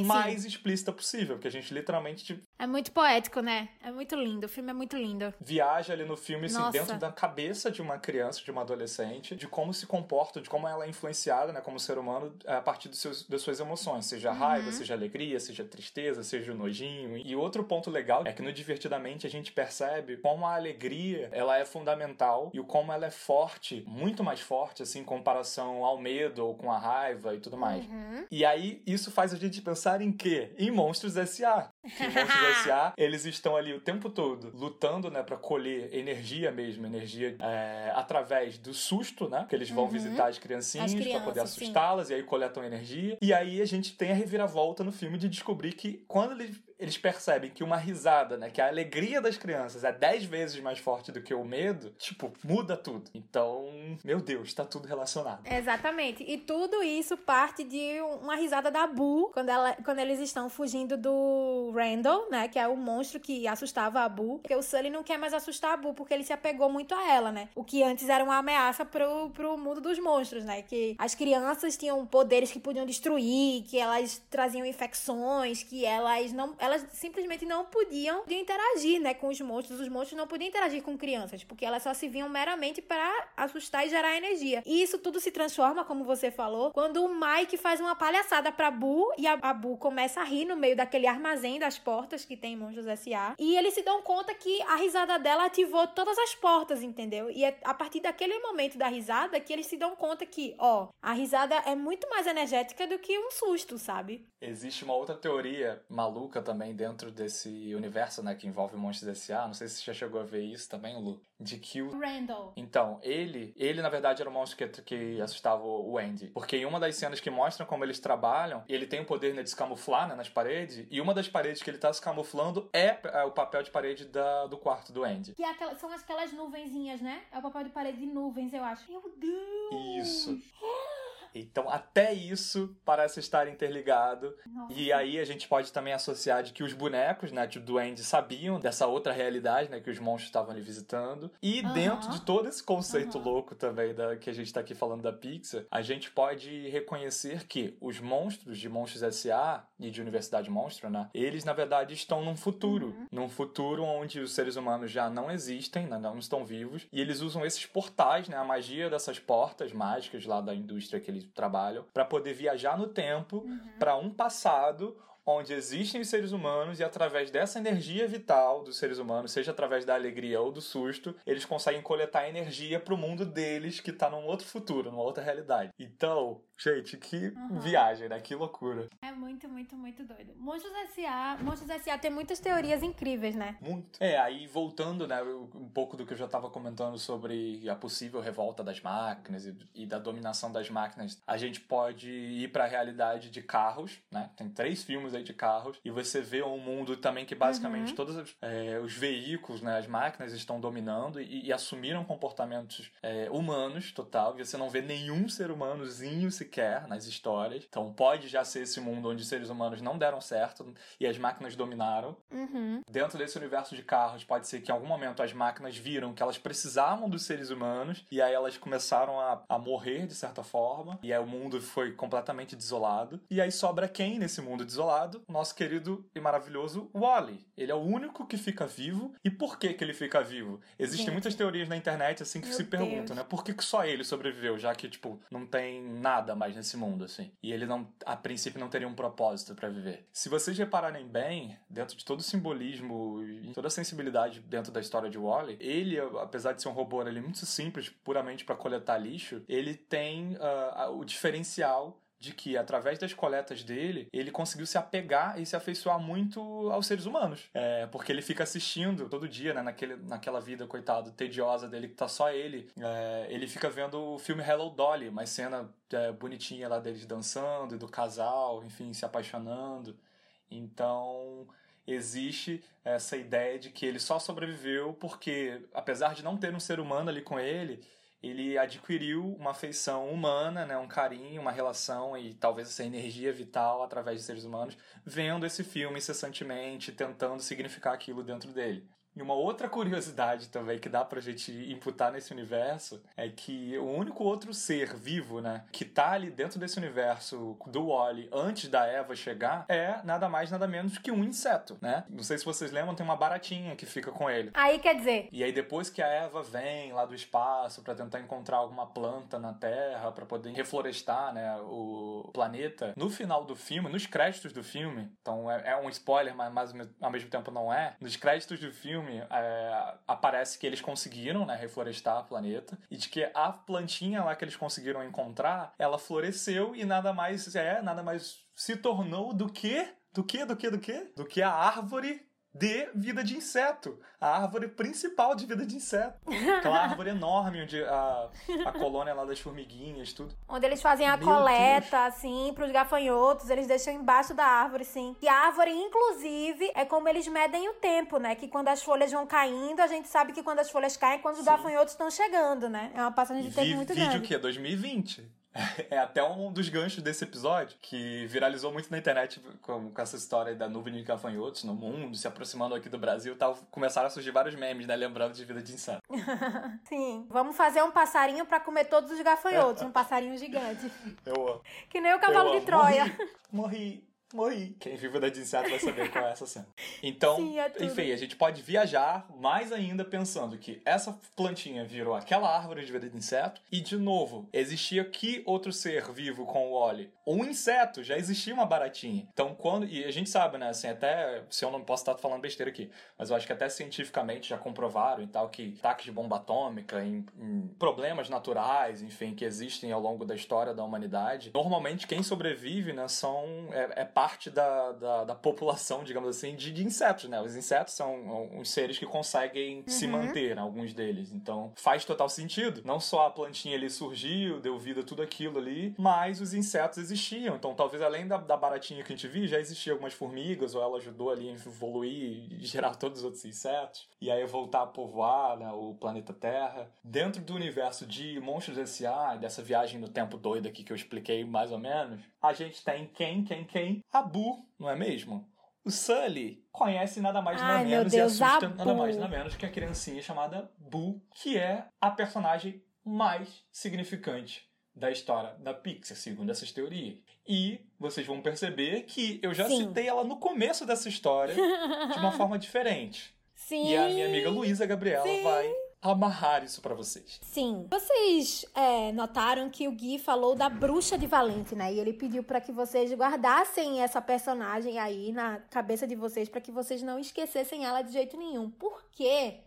S1: mais
S2: sim.
S1: explícita possível, porque a gente literalmente tipo...
S2: É muito poético poético, né? É muito lindo. O filme é muito lindo.
S1: Viaja ali no filme, assim,
S2: Nossa.
S1: dentro da cabeça de uma criança, de uma adolescente, de como se comporta, de como ela é influenciada, né, como ser humano, a partir dos seus, das suas emoções. Seja
S2: Uhum.
S1: raiva, seja alegria, seja tristeza, seja o nojinho. E outro ponto legal é que no Divertidamente a gente percebe como a alegria, ela é fundamental e o como ela é forte, muito mais forte, assim, em comparação ao medo ou com a raiva e tudo mais.
S2: Uhum.
S1: E aí, isso faz a gente pensar em quê? Em Monstros S.A. Que Monstros S.A., eles estão ali o tempo todo lutando, né, pra colher energia mesmo, energia é, através do susto, né? Que eles vão
S2: Uhum.
S1: visitar as criancinhas
S2: As
S1: pra poder assustá-las e aí coletam energia. E aí a gente tem a reviravolta no filme de descobrir que quando eles, eles percebem que uma risada, né, que a alegria das crianças é 10 vezes mais forte do que o medo, tipo, muda tudo. Então, meu Deus, tá tudo relacionado.
S2: Exatamente. E tudo isso parte de uma risada da Boo quando, ela, quando eles estão fugindo do Randall, né? Que é o monstro que assustava a Boo. Porque o Sully não quer mais assustar a Boo porque ele se apegou muito a ela, né? O que antes era uma ameaça pro, pro mundo dos monstros, né? Que as crianças tinham poderes que podiam destruir, que elas traziam infecções, que elas não. Elas simplesmente não podiam, interagir, né? Com os monstros. Os monstros não podiam interagir com crianças, porque elas só se viam meramente para assustar e gerar energia. E isso tudo se transforma, como você falou, quando o Mike faz uma palhaçada pra Boo e a, Boo começa a rir no meio daquele armazém das portas que tem em Monstros S.A. E eles se dão conta que a risada dela ativou todas as portas, entendeu? E é a partir daquele momento da risada que eles se dão conta que, ó, a risada é muito mais energética do que um susto, sabe?
S1: Existe uma outra teoria maluca também dentro desse universo, né, que envolve Monstros S.A. Não sei se você já chegou a ver isso também, Lu. De que o
S2: Randall.
S1: Então, ele, ele na verdade era o monstro que, que assustava o Andy. Porque em uma das cenas que mostram como eles trabalham, ele tem o poder né, de se camuflar né, nas paredes, e uma das paredes que ele tá se camuflando é, é o papel de parede da, do quarto do Andy.
S2: Que é aquela- são aquelas nuvenzinhas, né? É o papel de parede de nuvens, eu acho. Meu Deus!
S1: Isso. Então, até isso parece estar interligado.
S2: Nossa.
S1: E aí a gente pode também associar de que os bonecos, né, do Andy sabiam dessa outra realidade, né, que os monstros estavam ali visitando. E
S2: Aham.
S1: dentro de todo esse conceito
S2: Aham.
S1: louco também da que a gente tá aqui falando da Pixar, a gente pode reconhecer que os monstros de Monstros S.A. e de Universidade Monstro, né, eles na verdade estão num futuro,
S2: Uhum.
S1: num futuro onde os seres humanos já não existem, né, não estão vivos, e eles usam esses portais, né, a magia dessas portas mágicas lá da indústria que eles trabalham, para poder viajar no tempo
S2: Uhum.
S1: para um passado onde existem os seres humanos e através dessa energia vital dos seres humanos, seja através da alegria ou do susto, eles conseguem coletar energia pro mundo deles que tá num outro futuro, numa outra realidade. Então, gente, que
S2: Uhum.
S1: viagem, né? Que loucura.
S2: É muito, muito, muito doido. Monstros S.A. Monstros S.A. tem muitas teorias incríveis, né?
S1: Muito. É, aí voltando, né, um pouco do que eu já estava comentando sobre a possível revolta das máquinas e, e da dominação das máquinas, a gente pode ir para a realidade de carros, né? Tem três filmes aí de carros e você vê um mundo também que basicamente
S2: Uhum.
S1: todos os, é, os veículos, né, as máquinas estão dominando e, e assumiram comportamentos é, humanos total. E você não vê nenhum ser humanozinho sequer nas histórias. Então pode já ser esse mundo onde os seres humanos não deram certo e as máquinas dominaram.
S2: Uhum.
S1: Dentro desse universo de carros, pode ser que em algum momento as máquinas viram que elas precisavam dos seres humanos e aí elas começaram a, a morrer de certa forma. E aí o mundo foi completamente desolado. E aí sobra quem nesse mundo desolado? O nosso querido e maravilhoso Wally. Ele é o único que fica vivo. E por que, que ele fica vivo? Existem
S2: Gente.
S1: muitas teorias na internet assim que
S2: Meu
S1: se perguntam,
S2: Deus.
S1: né? Por que, que só ele sobreviveu, já que, tipo, não tem nada mais nesse mundo, assim? E ele não, a princípio, não teria um propósito pra viver. Se vocês repararem bem, dentro de todo o simbolismo e toda a sensibilidade dentro da história de Wally, ele, apesar de ser um robô ali muito simples, puramente pra coletar lixo, ele tem ah, o diferencial de que, através das coletas dele, ele conseguiu se apegar e se afeiçoar muito aos seres humanos. É, porque ele fica assistindo todo dia, né, naquele, naquela vida, coitado, tediosa dele, que tá só ele. É, ele fica vendo o filme Hello Dolly, uma cena é, bonitinha lá deles dançando, e do casal, enfim, se apaixonando. Então, existe essa ideia de que ele só sobreviveu porque, apesar de não ter um ser humano ali com ele, ele adquiriu uma afeição humana, né, um carinho, uma relação e talvez essa energia vital através de seres humanos, vendo esse filme incessantemente, tentando significar aquilo dentro dele. E uma outra curiosidade também que dá pra gente imputar nesse universo é que o único outro ser vivo, né, que tá ali dentro desse universo do Wally antes da Eva chegar é nada mais nada menos que um inseto, né? Não sei se vocês lembram, tem uma baratinha que fica com ele.
S2: Aí quer dizer.
S1: E aí depois que a Eva vem lá do espaço para tentar encontrar alguma planta na Terra para poder reflorestar, né, o planeta, no final do filme, nos créditos do filme, então é, é um spoiler, mas, mas ao mesmo tempo não é. Nos créditos do filme filme é, aparece que eles conseguiram né, reflorestar o planeta e de que a plantinha lá que eles conseguiram encontrar, ela floresceu e nada mais é, nada mais se tornou do que do que, do que, do que? Do que a árvore de vida de inseto. A árvore principal de vida de inseto. Aquela árvore enorme onde a, a colônia lá das formiguinhas, tudo.
S2: Onde eles fazem a Meu coleta, Deus. assim, pros gafanhotos, eles deixam embaixo da árvore, sim. E a árvore, inclusive, é como eles medem o tempo, né? Que quando as folhas vão caindo, a gente sabe que quando as folhas caem, é quando os sim. gafanhotos estão chegando, né? É uma passagem de tempo muito
S1: vídeo
S2: grande.
S1: Vídeo o quê? 2020? É até um dos ganchos desse episódio, que viralizou muito na internet com, com essa história da nuvem de gafanhotos no mundo, se aproximando aqui do Brasil tal. Começaram a surgir vários memes, né? Lembrando de vida de inseto.
S2: Sim. Vamos fazer um passarinho para comer todos os gafanhotos. um passarinho gigante.
S1: Eu amo.
S2: Que nem o cavalo de Troia.
S1: Morri. Morri morri. Quem viu vida de inseto vai saber qual é essa cena. Então, Sim, é enfim, a gente pode viajar mais ainda pensando que essa plantinha virou aquela árvore de vida de inseto e, de novo, existia que outro ser vivo com o Oli? Um inseto, já existia uma baratinha. Então, quando... E a gente sabe, né, assim, até... Se eu não posso estar falando besteira aqui, mas eu acho que até cientificamente já comprovaram e tal que ataques de bomba atômica, em, em problemas naturais, enfim, que existem ao longo da história da humanidade, normalmente quem sobrevive, né, são... é, é parte da, da, da, população, digamos assim, de, de, insetos, né? Os insetos são uns seres que conseguem uhum. se manter, né? alguns deles. Então faz total sentido. Não só a plantinha ali surgiu, deu vida a tudo aquilo ali, mas os insetos existiam. Então talvez além da, da baratinha que a gente viu, já existiam algumas formigas, ou ela ajudou ali a evoluir e gerar todos os outros insetos. E aí voltar a povoar né, o planeta Terra. Dentro do universo de Monstros S.A., dessa viagem no tempo doida aqui que eu expliquei mais ou menos, a gente tem quem, quem, quem? A Boo, não é mesmo? O Sully conhece nada mais nada Ai, menos Deus, e assusta nada mais nada menos que a criancinha chamada Boo, que é a personagem mais significante da história da Pixar, segundo essas teorias. E vocês vão perceber que eu já Sim. citei ela no começo dessa história de uma forma diferente.
S2: Sim.
S1: E a minha amiga Luísa Gabriela Sim. vai amarrar isso para vocês.
S2: Sim. Vocês é, notaram que o Gui falou da bruxa de Valente, né? E ele pediu para que vocês guardassem essa personagem aí na cabeça de vocês para que vocês não esquecessem ela de jeito nenhum. Porque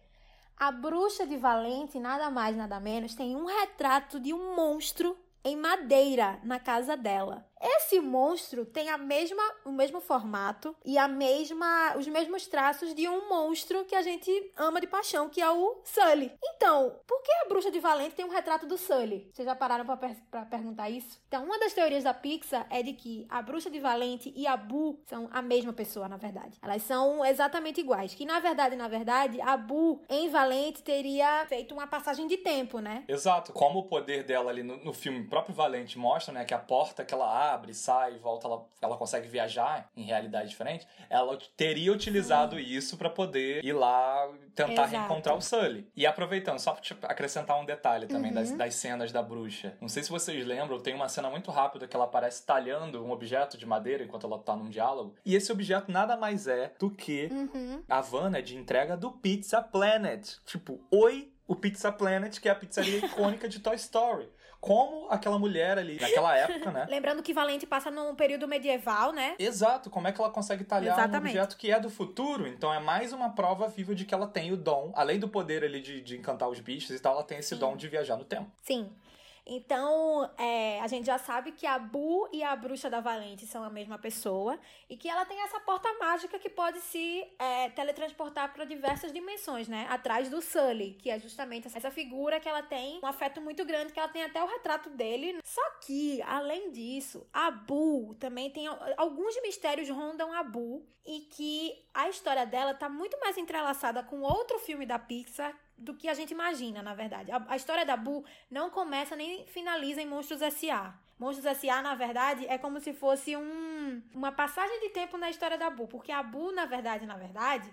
S2: a bruxa de Valente, nada mais, nada menos, tem um retrato de um monstro em madeira na casa dela. Esse monstro tem a mesma, o mesmo formato e a mesma, os mesmos traços de um monstro que a gente ama de paixão, que é o Sully. Então, por que a bruxa de Valente tem um retrato do Sully? Vocês já pararam para per perguntar isso? Então, uma das teorias da Pixar é de que a bruxa de Valente e a Boo são a mesma pessoa, na verdade. Elas são exatamente iguais. Que na verdade, na verdade, a Boo em Valente teria feito uma passagem de tempo, né?
S1: Exato. Como o poder dela ali no, no filme próprio Valente mostra, né, que a porta que ela abre, sai, volta, ela, ela consegue viajar em realidade diferente, ela teria utilizado Sim. isso para poder ir lá tentar Exato. reencontrar o Sully. E aproveitando, só pra tipo, acrescentar um detalhe também uhum. das, das cenas da bruxa. Não sei se vocês lembram, tem uma cena muito rápida que ela aparece talhando um objeto de madeira enquanto ela tá num diálogo. E esse objeto nada mais é do que
S2: uhum.
S1: a Vanna de entrega do Pizza Planet. Tipo, oi, o Pizza Planet, que é a pizzaria icônica de Toy Story como aquela mulher ali, naquela época, né?
S2: Lembrando que Valente passa num período medieval, né?
S1: Exato, como é que ela consegue talhar Exatamente. um objeto que é do futuro? Então é mais uma prova viva de que ela tem o dom, além do poder ali de, de encantar os bichos e tal, ela tem esse Sim. dom de viajar no tempo.
S2: Sim. Então, é, a gente já sabe que a Bu e a Bruxa da Valente são a mesma pessoa e que ela tem essa porta mágica que pode se é, teletransportar para diversas dimensões, né? Atrás do Sully, que é justamente essa figura que ela tem um afeto muito grande, que ela tem até o retrato dele. Só que, além disso, a Bu também tem alguns mistérios rondam a Bu e que a história dela tá muito mais entrelaçada com outro filme da Pixar do que a gente imagina, na verdade. A, a história da Bu não começa nem finaliza em Monstros S.A. Monstros S.A., na verdade, é como se fosse um, uma passagem de tempo na história da Bu, porque a Bu, na verdade, na verdade,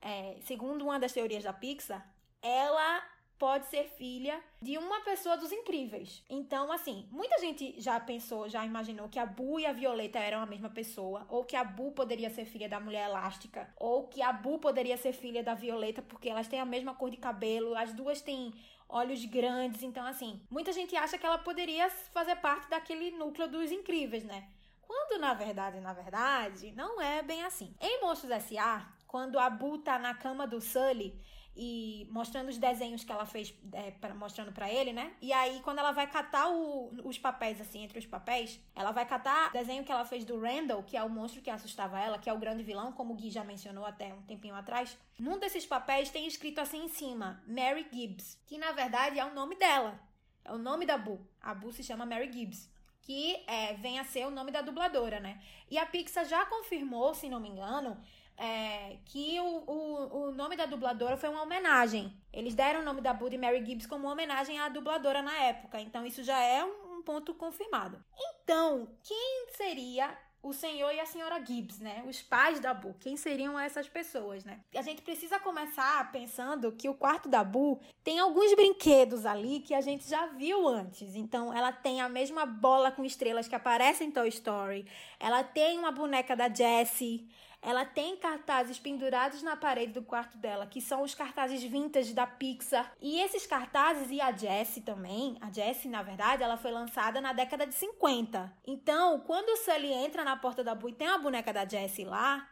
S2: é, segundo uma das teorias da Pixar, ela pode ser filha de uma pessoa dos incríveis. Então, assim, muita gente já pensou, já imaginou que a Bu e a Violeta eram a mesma pessoa, ou que a Bu poderia ser filha da mulher elástica, ou que a Bu poderia ser filha da Violeta porque elas têm a mesma cor de cabelo, as duas têm olhos grandes, então assim, muita gente acha que ela poderia fazer parte daquele núcleo dos incríveis, né? Quando na verdade, na verdade, não é bem assim. Em Monstros S.A., quando a Bu tá na cama do Sully, e mostrando os desenhos que ela fez, é, pra, mostrando para ele, né? E aí, quando ela vai catar o, os papéis, assim, entre os papéis, ela vai catar o desenho que ela fez do Randall, que é o monstro que assustava ela, que é o grande vilão, como o Gui já mencionou até um tempinho atrás. Num desses papéis tem escrito assim em cima, Mary Gibbs, que na verdade é o nome dela. É o nome da Bu. A Bu se chama Mary Gibbs que é, vem a ser o nome da dubladora, né? E a Pixar já confirmou, se não me engano, é, que o, o, o nome da dubladora foi uma homenagem. Eles deram o nome da Buddy Mary Gibbs como homenagem à dubladora na época. Então, isso já é um, um ponto confirmado. Então, quem seria o senhor e a senhora Gibbs, né? Os pais da Bu. Quem seriam essas pessoas, né? A gente precisa começar pensando que o quarto da Bu tem alguns brinquedos ali que a gente já viu antes. Então, ela tem a mesma bola com estrelas que aparece em Toy Story. Ela tem uma boneca da Jessie. Ela tem cartazes pendurados na parede do quarto dela, que são os cartazes vintage da Pixar. E esses cartazes e a Jessie também, a Jessie, na verdade, ela foi lançada na década de 50. Então, quando o Sully entra na porta da Bu e tem a boneca da Jessie lá,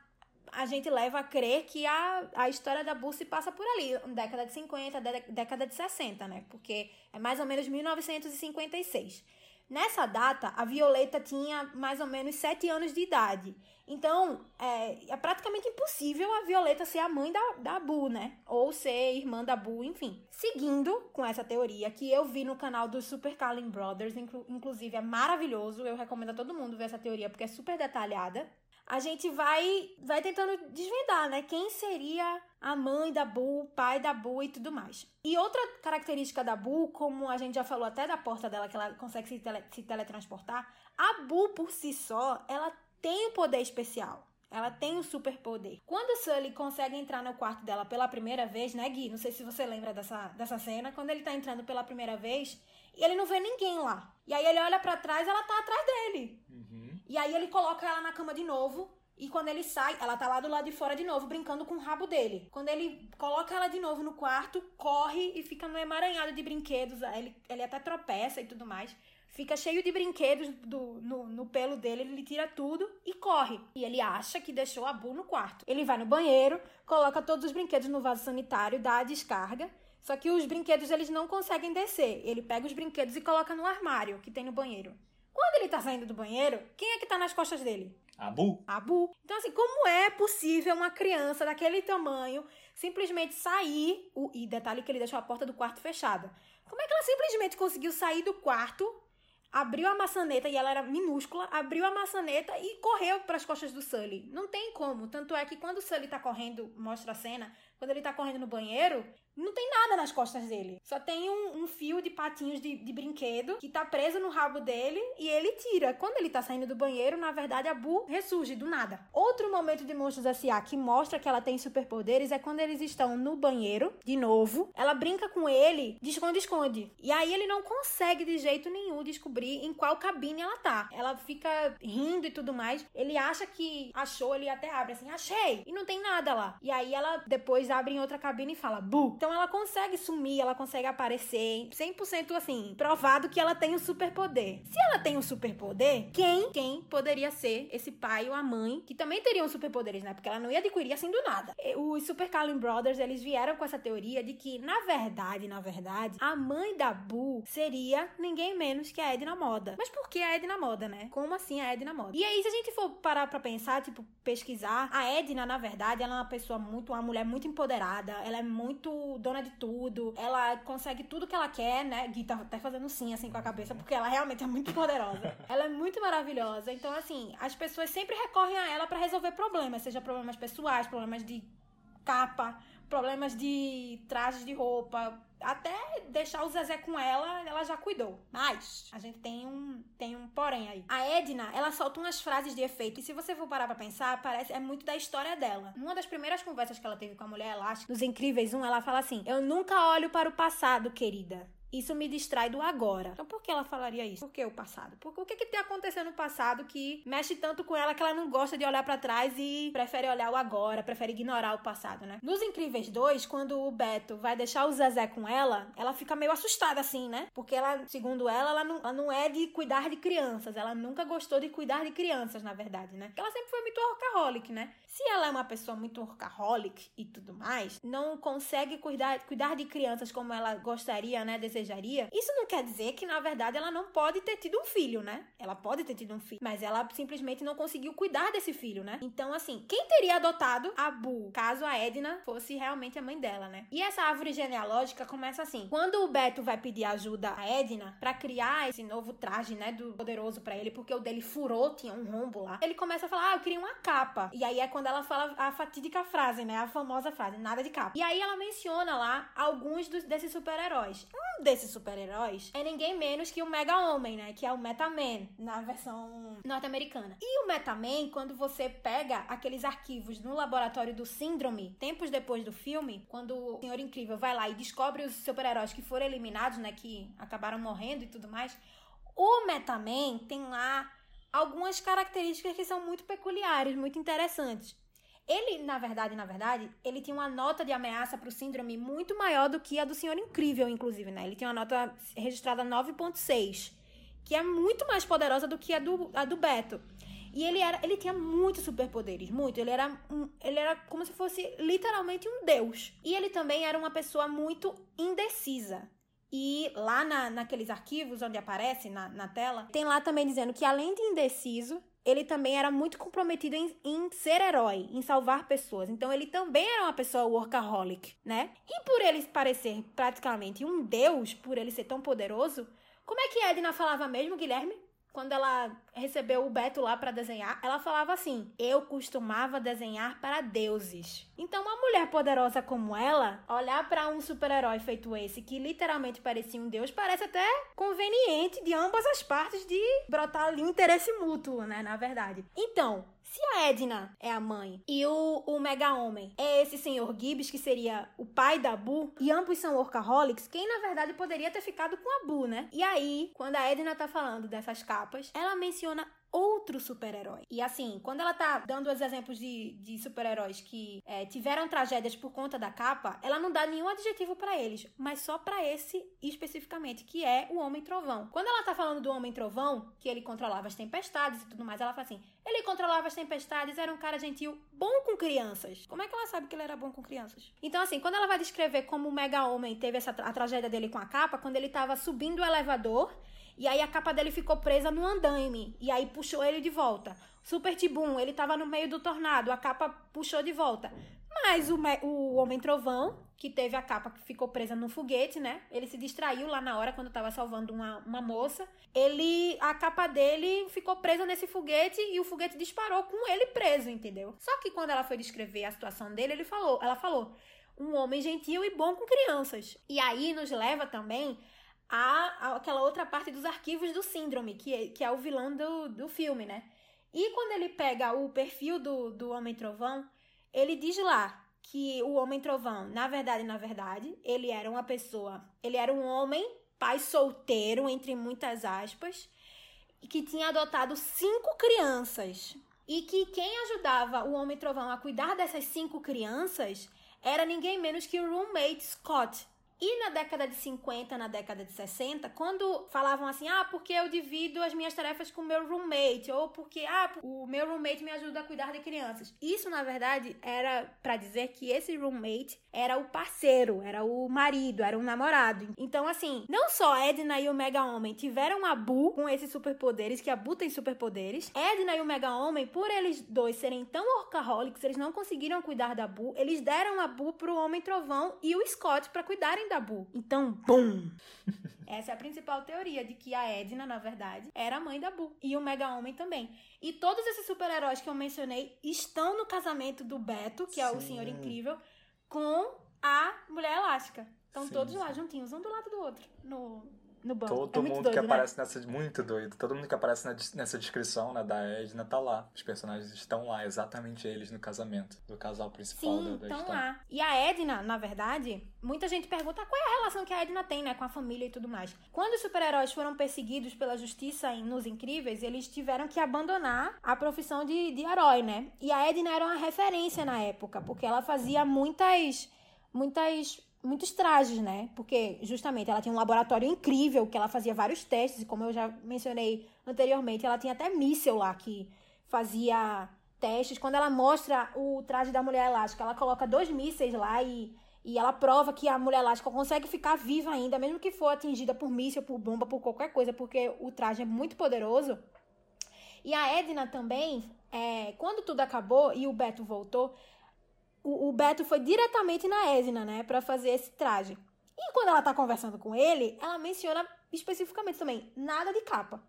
S2: a gente leva a crer que a, a história da Bu se passa por ali, década de 50, década de 60, né? Porque é mais ou menos 1956. Nessa data, a Violeta tinha mais ou menos 7 anos de idade. Então, é, é, praticamente impossível a Violeta ser a mãe da, da Bu, né? Ou ser irmã da Bu, enfim. Seguindo com essa teoria que eu vi no canal dos Super Carlin Brothers, inclu inclusive é maravilhoso, eu recomendo a todo mundo ver essa teoria porque é super detalhada a gente vai vai tentando desvendar, né? Quem seria a mãe da Bu, o pai da Bu e tudo mais. E outra característica da Bu, como a gente já falou até da porta dela, que ela consegue se, tele, se teletransportar, a Bu por si só, ela tem um poder especial. Ela tem um superpoder. Quando o Sully consegue entrar no quarto dela pela primeira vez, né, Gui? Não sei se você lembra dessa, dessa cena. Quando ele tá entrando pela primeira vez, ele não vê ninguém lá. E aí ele olha para trás, ela tá atrás dele. Uhum. E aí ele coloca ela na cama de novo. E quando ele sai, ela tá lá do lado de fora de novo, brincando com o rabo dele. Quando ele coloca ela de novo no quarto, corre e fica no emaranhado de brinquedos. Ele, ele até tropeça e tudo mais. Fica cheio de brinquedos do, no, no pelo dele, ele tira tudo e corre. E ele acha que deixou a Bu no quarto. Ele vai no banheiro, coloca todos os brinquedos no vaso sanitário, dá a descarga. Só que os brinquedos eles não conseguem descer. Ele pega os brinquedos e coloca no armário que tem no banheiro. Quando ele tá saindo do banheiro, quem é que tá nas costas dele?
S1: Abu.
S2: Abu. Então, assim, como é possível uma criança daquele tamanho simplesmente sair. O, e detalhe que ele deixou a porta do quarto fechada. Como é que ela simplesmente conseguiu sair do quarto, abriu a maçaneta e ela era minúscula, abriu a maçaneta e correu para as costas do Sully? Não tem como. Tanto é que quando o Sully tá correndo, mostra a cena, quando ele tá correndo no banheiro, não tem nada nas costas dele. Só tem um, um fio de patinhos de, de, brinquedo que tá preso no rabo dele e ele tira. Quando ele tá saindo do banheiro, na verdade, a Bu ressurge do nada. Outro momento de Monstros S.A. que mostra que ela tem superpoderes é quando eles estão no banheiro, de novo. Ela brinca com ele de esconde-esconde. E aí ele não consegue de jeito nenhum descobrir em qual cabine ela tá. Ela fica rindo e tudo mais. Ele acha que achou, ele até abre assim, achei! E não tem nada lá. E aí ela depois abre em outra cabine e fala, Bu! Então ela consegue sumir, ela consegue aparecer 100% assim, provado que ela tem um superpoder. Se ela tem um superpoder, quem, quem poderia ser esse pai ou a mãe que também teriam superpoderes, né? Porque ela não ia adquirir assim do nada. Os Super Carlin Brothers, eles vieram com essa teoria de que, na verdade, na verdade, a mãe da Boo seria ninguém menos que a Edna Moda. Mas por que a Edna Moda, né? Como assim a Edna Moda? E aí, se a gente for parar pra pensar, tipo, pesquisar, a Edna, na verdade, ela é uma pessoa muito, uma mulher muito empoderada, ela é muito dona de tudo, ela consegue tudo que ela quer, né? Gui tá até fazendo sim, assim, com a cabeça, porque ela realmente é muito poderosa. ela é muito maravilhosa. Então, assim, as pessoas sempre recorrem a ela para resolver problemas, seja problemas pessoais, problemas de capa, problemas de trajes de roupa, até deixar o Zezé com ela, ela já cuidou. Mas a gente tem um, tem um porém aí. A Edna, ela solta umas frases de efeito. E se você for parar pra pensar, parece é muito da história dela. Numa das primeiras conversas que ela teve com a mulher elástica, nos Incríveis 1, ela fala assim: Eu nunca olho para o passado, querida. Isso me distrai do agora. Então, por que ela falaria isso? Por que o passado? Porque o que, que tem acontecido no passado que mexe tanto com ela que ela não gosta de olhar para trás e prefere olhar o agora, prefere ignorar o passado, né? Nos Incríveis 2, quando o Beto vai deixar o Zezé com ela, ela fica meio assustada assim, né? Porque ela, segundo ela, ela não, ela não é de cuidar de crianças. Ela nunca gostou de cuidar de crianças, na verdade, né? Porque ela sempre foi muito workaholic, né? Se ela é uma pessoa muito workaholic e tudo mais, não consegue cuidar, cuidar de crianças como ela gostaria, né? Desejaria. Isso não quer dizer que, na verdade, ela não pode ter tido um filho, né? Ela pode ter tido um filho, mas ela simplesmente não conseguiu cuidar desse filho, né? Então, assim, quem teria adotado a Bu, caso a Edna fosse realmente a mãe dela, né? E essa árvore genealógica começa assim: quando o Beto vai pedir ajuda a Edna para criar esse novo traje, né, do poderoso para ele, porque o dele furou, tinha um rombo lá, ele começa a falar: ah, eu queria uma capa. E aí é quando ela fala a fatídica frase, né? A famosa frase, nada de capa. E aí ela menciona lá alguns dos, desses super-heróis. Um desses super-heróis é ninguém menos que o Mega Homem, né? Que é o Metaman, na versão norte-americana. E o Metaman, quando você pega aqueles arquivos no laboratório do Síndrome, tempos depois do filme, quando o Senhor Incrível vai lá e descobre os super-heróis que foram eliminados, né? Que acabaram morrendo e tudo mais. O Metaman tem lá algumas características que são muito peculiares, muito interessantes. Ele, na verdade, na verdade, ele tinha uma nota de ameaça para o síndrome muito maior do que a do Senhor Incrível, inclusive, né? Ele tinha uma nota registrada 9.6, que é muito mais poderosa do que a do, a do Beto. E ele era, ele tinha muitos superpoderes, muito. Ele era, um, ele era como se fosse literalmente um deus. E ele também era uma pessoa muito indecisa. E lá na, naqueles arquivos onde aparece na, na tela, tem lá também dizendo que além de indeciso, ele também era muito comprometido em, em, ser herói, em salvar pessoas. Então ele também era uma pessoa workaholic, né? E por ele parecer praticamente um deus, por ele ser tão poderoso, como é que Edna falava mesmo, Guilherme? Quando ela recebeu o Beto lá para desenhar, ela falava assim: "Eu costumava desenhar para deuses". Então, uma mulher poderosa como ela, olhar para um super-herói feito esse que literalmente parecia um deus, parece até conveniente de ambas as partes de brotar ali interesse mútuo, né, na verdade. Então, se a Edna é a mãe e o, o Mega Homem é esse senhor Gibbs, que seria o pai da Bu, e ambos são workaholics, quem na verdade poderia ter ficado com a Bu, né? E aí, quando a Edna tá falando dessas capas, ela menciona outro super-herói. E assim, quando ela tá dando os exemplos de, de super-heróis que é, tiveram tragédias por conta da capa, ela não dá nenhum adjetivo para eles, mas só para esse especificamente, que é o Homem Trovão. Quando ela tá falando do Homem Trovão, que ele controlava as tempestades e tudo mais, ela fala assim: ele controlava as tempestades, era um cara gentil, bom com crianças. Como é que ela sabe que ele era bom com crianças? Então, assim, quando ela vai descrever como o Mega Homem teve essa a tragédia dele com a capa, quando ele tava subindo o elevador e aí a capa dele ficou presa no andaime. E aí puxou ele de volta. Super Tibum, ele tava no meio do tornado, a capa puxou de volta. Mas o, o Homem Trovão, que teve a capa que ficou presa no foguete, né? Ele se distraiu lá na hora quando tava salvando uma, uma moça. Ele. A capa dele ficou presa nesse foguete e o foguete disparou com ele preso, entendeu? Só que quando ela foi descrever a situação dele, ele falou, ela falou: um homem gentil e bom com crianças. E aí nos leva também aquela outra parte dos arquivos do Síndrome, que é, que é o vilão do, do filme, né? E quando ele pega o perfil do, do Homem Trovão, ele diz lá que o Homem Trovão, na verdade, na verdade, ele era uma pessoa, ele era um homem, pai solteiro, entre muitas aspas, que tinha adotado cinco crianças. E que quem ajudava o Homem Trovão a cuidar dessas cinco crianças era ninguém menos que o roommate Scott, e na década de 50, na década de 60, quando falavam assim, ah, porque eu divido as minhas tarefas com o meu roommate, ou porque, ah, o meu roommate me ajuda a cuidar de crianças. Isso, na verdade, era para dizer que esse roommate era o parceiro, era o marido, era o namorado. Então, assim, não só Edna e o Mega Homem tiveram a Bu com esses superpoderes, que a Bu tem superpoderes. Edna e o Mega Homem, por eles dois serem tão workaholics, eles não conseguiram cuidar da Bu, eles deram a Bu pro Homem Trovão e o Scott para cuidarem da Bu. Então, bum! Essa é a principal teoria de que a Edna, na verdade, era a mãe da Bu. E o Mega Homem também. E todos esses super-heróis que eu mencionei estão no casamento do Beto, que Sim. é o Senhor Incrível, com a Mulher Elástica. Estão
S1: Sim,
S2: todos
S1: sim.
S2: lá juntinhos, um do lado do outro, no, no banco.
S1: Todo
S2: é
S1: mundo
S2: doido,
S1: que
S2: né?
S1: aparece nessa. Muito doido. Todo mundo que aparece na nessa descrição né, da Edna tá lá. Os personagens estão lá, exatamente eles no casamento do casal principal
S2: Sim,
S1: da, da
S2: estão lá. E a Edna, na verdade, muita gente pergunta qual é a relação que a Edna tem, né, com a família e tudo mais. Quando os super-heróis foram perseguidos pela justiça em- nos Incríveis, eles tiveram que abandonar a profissão de, de herói, né? E a Edna era uma referência na época, porque ela fazia muitas, muitas, muitos trajes, né? Porque justamente ela tinha um laboratório incrível, que ela fazia vários testes, e como eu já mencionei anteriormente, ela tinha até míssel lá que fazia testes. Quando ela mostra o traje da mulher elástica, ela coloca dois mísseis lá e, e ela prova que a mulher elástica consegue ficar viva ainda, mesmo que for atingida por míssil, por bomba, por qualquer coisa, porque o traje é muito poderoso. E a Edna também, é, quando tudo acabou e o Beto voltou, o, o Beto foi diretamente na Edna, né, pra fazer esse traje. E quando ela tá conversando com ele, ela menciona especificamente também nada de capa.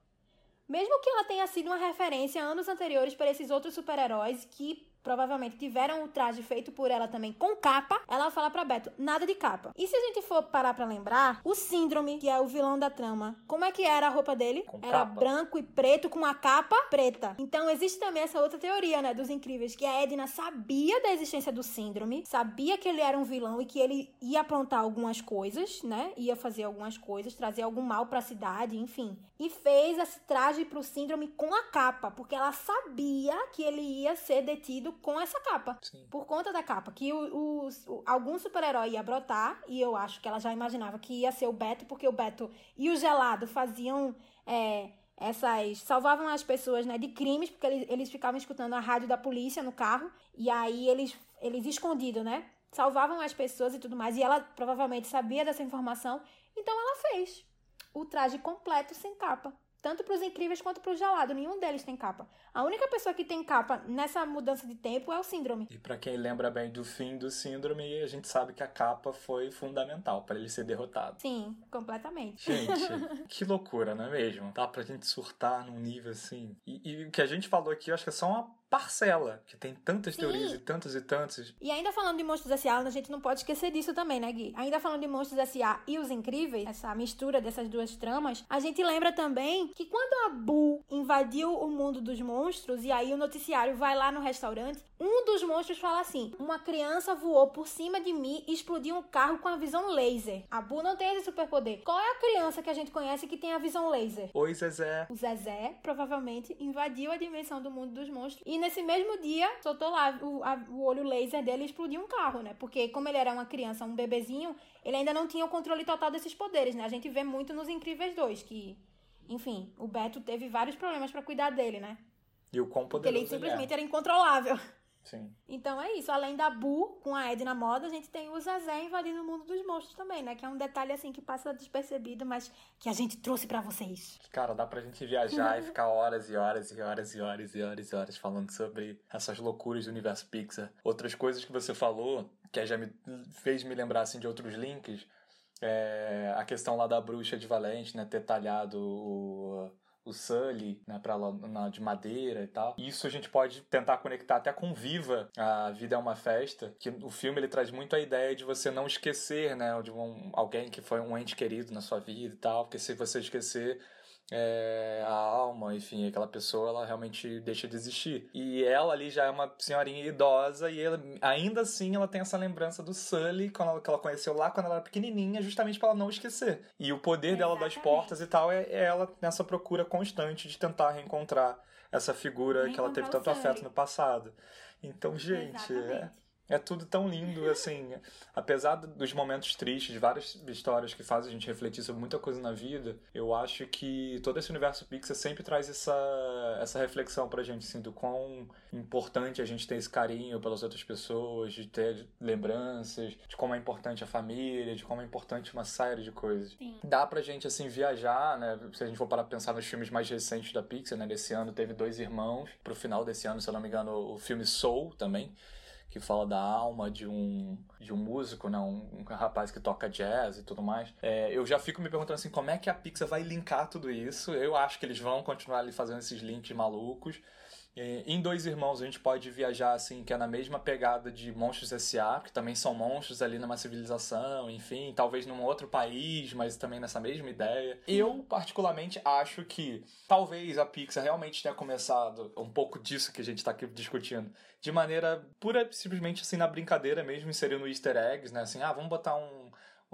S2: Mesmo que ela tenha sido uma referência anos anteriores para esses outros super-heróis que provavelmente tiveram o traje feito por ela também com capa, ela fala pra Beto, nada de capa. E se a gente for parar pra lembrar, o Síndrome, que é o vilão da trama, como é que era a roupa dele?
S1: Com
S2: era
S1: capa.
S2: branco e preto com a capa preta. Então existe também essa outra teoria, né, dos incríveis, que a Edna sabia da existência do Síndrome, sabia que ele era um vilão e que ele ia aprontar algumas coisas, né? Ia fazer algumas coisas, trazer algum mal pra cidade, enfim. E fez esse traje pro Síndrome com a capa, porque ela sabia que ele ia ser detido com essa capa.
S1: Sim.
S2: Por conta da capa, que o, o- algum super-herói ia brotar, e eu acho que ela já imaginava que ia ser o Beto, porque o Beto e o Gelado faziam é, essas. salvavam as pessoas né, de crimes, porque eles, eles ficavam escutando a rádio da polícia no carro, e aí eles, eles escondidos, né? Salvavam as pessoas e tudo mais, e ela provavelmente sabia dessa informação, então ela fez o traje completo sem capa. Tanto pros incríveis quanto pro gelado. Nenhum deles tem capa. A única pessoa que tem capa nessa mudança de tempo é o síndrome.
S1: E pra quem lembra bem do fim do síndrome, a gente sabe que a capa foi fundamental para ele ser derrotado.
S2: Sim, completamente.
S1: Gente, que loucura, não é mesmo? Dá pra gente surtar num nível assim. E, e o que a gente falou aqui, eu acho que é só uma parcela, que tem tantas
S2: Sim.
S1: teorias e tantos e tantos.
S2: E ainda falando de Monstros S.A., a gente não pode esquecer disso também, né, Gui? Ainda falando de Monstros S.A. e Os Incríveis, essa mistura dessas duas tramas, a gente lembra também que quando a Boo invadiu o mundo dos monstros, e aí o noticiário vai lá no restaurante, um dos monstros fala assim, uma criança voou por cima de mim e explodiu um carro com a visão laser. A Boo não tem esse superpoder. Qual é a criança que a gente conhece que tem a visão laser?
S1: Oi, Zezé.
S2: O Zezé provavelmente invadiu a dimensão do mundo dos monstros. E nesse mesmo dia, soltou lá o, a- o olho laser dele e explodiu um carro, né? Porque, como ele era uma criança, um bebezinho, ele ainda não tinha o controle total desses poderes, né? A gente vê muito nos Incríveis 2, que, enfim, o Beto teve vários problemas pra cuidar dele, né?
S1: E o quão
S2: Porque ele
S1: poderoso ele
S2: simplesmente
S1: é.
S2: era incontrolável.
S1: Sim.
S2: Então é isso. Além da Bu com a Edna Moda, a gente tem o Zezé invadindo o mundo dos monstros também, né? Que é um detalhe assim que passa despercebido, mas que a gente trouxe pra vocês.
S1: Cara, dá pra gente viajar e ficar horas e horas e horas e horas e horas e horas falando sobre essas loucuras do universo Pixar. Outras coisas que você falou, que já me fez me lembrar assim de outros links, é a questão lá da bruxa de Valente, né, ter talhado o o Sully, né, pra na, de madeira e tal. Isso a gente pode tentar conectar até com Viva, a Vida é uma Festa, que o filme ele traz muito a ideia de você não esquecer, né, de um, alguém que foi um ente querido na sua vida e tal, porque se você esquecer é, a alma, enfim, aquela pessoa, ela realmente deixa de existir. E ela ali já é uma senhorinha idosa e ela, ainda assim ela tem essa lembrança do Sully quando ela, que ela conheceu lá quando ela era pequenininha, justamente para ela não esquecer. E o poder dela das
S2: Exatamente.
S1: portas e tal é, é ela nessa procura constante de tentar reencontrar essa figura que ela teve tanto afeto no passado. Então, gente, é,
S2: Exatamente.
S1: é tudo tão lindo, assim. Apesar do- dos momentos tristes, de várias histórias que fazem a gente refletir sobre muita coisa na vida, eu acho que todo esse universo Pixar sempre traz essa, essa reflexão pra gente, assim, do quão importante a gente ter esse carinho pelas outras pessoas, de ter lembranças, de como é importante a família, de como é importante uma série de coisas.
S2: Sim.
S1: Dá pra gente, assim, viajar, né? Se a gente for parar pra pensar nos filmes mais recentes da Pixar, né? Desse ano teve Dois Irmãos. Pro final desse ano, se eu não me engano, o filme Soul também que fala da alma de um, de um músico, né? Um, um rapaz que toca jazz e tudo mais. É, eu já fico me perguntando assim, como é que a Pixar vai linkar tudo isso? Eu acho que eles vão continuar ali fazendo esses links malucos. Em Dois Irmãos a gente pode viajar assim, que é na mesma pegada de Monstros S.A., que também são monstros ali numa civilização, enfim, talvez num outro país, mas também nessa mesma ideia. Eu, particularmente, acho que talvez a Pixar realmente tenha começado um pouco disso que a gente está aqui discutindo, de maneira pura, simplesmente assim, na brincadeira mesmo, inserindo easter eggs, né? Assim, ah, vamos botar um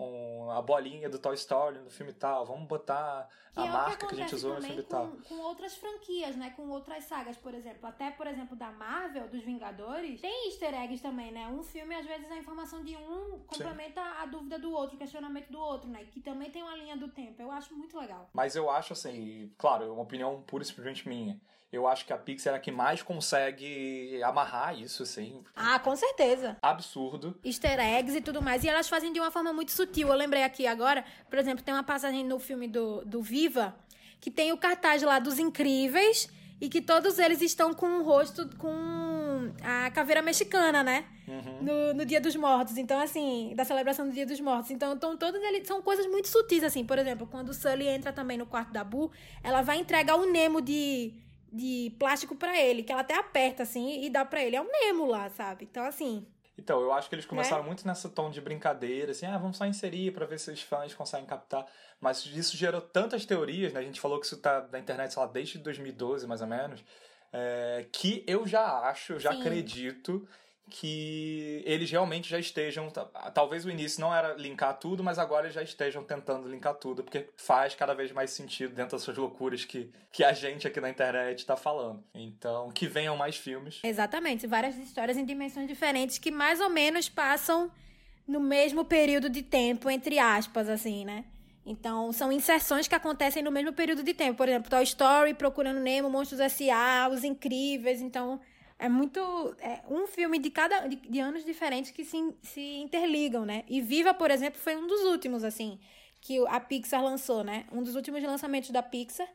S1: um, a bolinha do Toy Story no filme tal, vamos botar
S2: que
S1: a
S2: é
S1: marca
S2: que,
S1: que, a gente usou no filme
S2: com,
S1: tal.
S2: Com outras franquias, né? Com outras sagas, por exemplo. Até, por exemplo, da Marvel, dos Vingadores, tem easter eggs também, né? Um filme, às vezes, a informação de um complementa Sim. a dúvida do outro, o questionamento do outro, né? Que também tem uma linha do tempo. Eu acho muito legal.
S1: Mas eu acho, assim, claro, é uma opinião pura e simplesmente minha eu acho que a Pixar é a que mais consegue amarrar isso, assim.
S2: Ah, com certeza.
S1: Absurdo.
S2: Easter eggs e tudo mais. E elas fazem de uma forma muito sutil. Eu lembrei aqui agora, por exemplo, tem uma passagem no filme do, do Viva que tem o cartaz lá dos incríveis e que todos eles estão com o rosto com a caveira mexicana, né? Uhum. No, no Dia dos Mortos. Então, assim, da celebração do Dia dos Mortos. Então, então, todos eles são coisas muito sutis, assim. Por exemplo, quando o Sully entra também no quarto da Boo, ela vai entregar o Nemo de de plástico para ele, que ela até aperta assim e dá para ele. É um Nemo lá, sabe? Então, assim.
S1: Então, eu acho que eles começaram né? muito nessa tom de brincadeira, assim, ah, vamos só inserir para ver se os fãs conseguem captar. Mas isso gerou tantas teorias, né? A gente falou que isso tá na internet, sei lá, desde 2012, mais ou menos, é, que eu já acho, eu já Sim. acredito que eles realmente já estejam. Talvez o início não era linkar tudo, mas agora eles já estejam tentando linkar tudo, porque faz cada vez mais sentido dentro dessas loucuras que, que a gente aqui na internet está falando. Então, que venham mais filmes.
S2: Exatamente, várias histórias em dimensões diferentes que mais ou menos passam no mesmo período de tempo, entre aspas, assim, né? Então, são inserções que acontecem no mesmo período de tempo. Por exemplo, Toy Story, Procurando Nemo, Monstros S.A., Os Incríveis. Então, é muito. É um filme de cada. De, de, anos diferentes que se, se interligam, né? E Viva, por exemplo, foi um dos últimos, assim, que a Pixar lançou, né? Um dos últimos lançamentos da Pixar.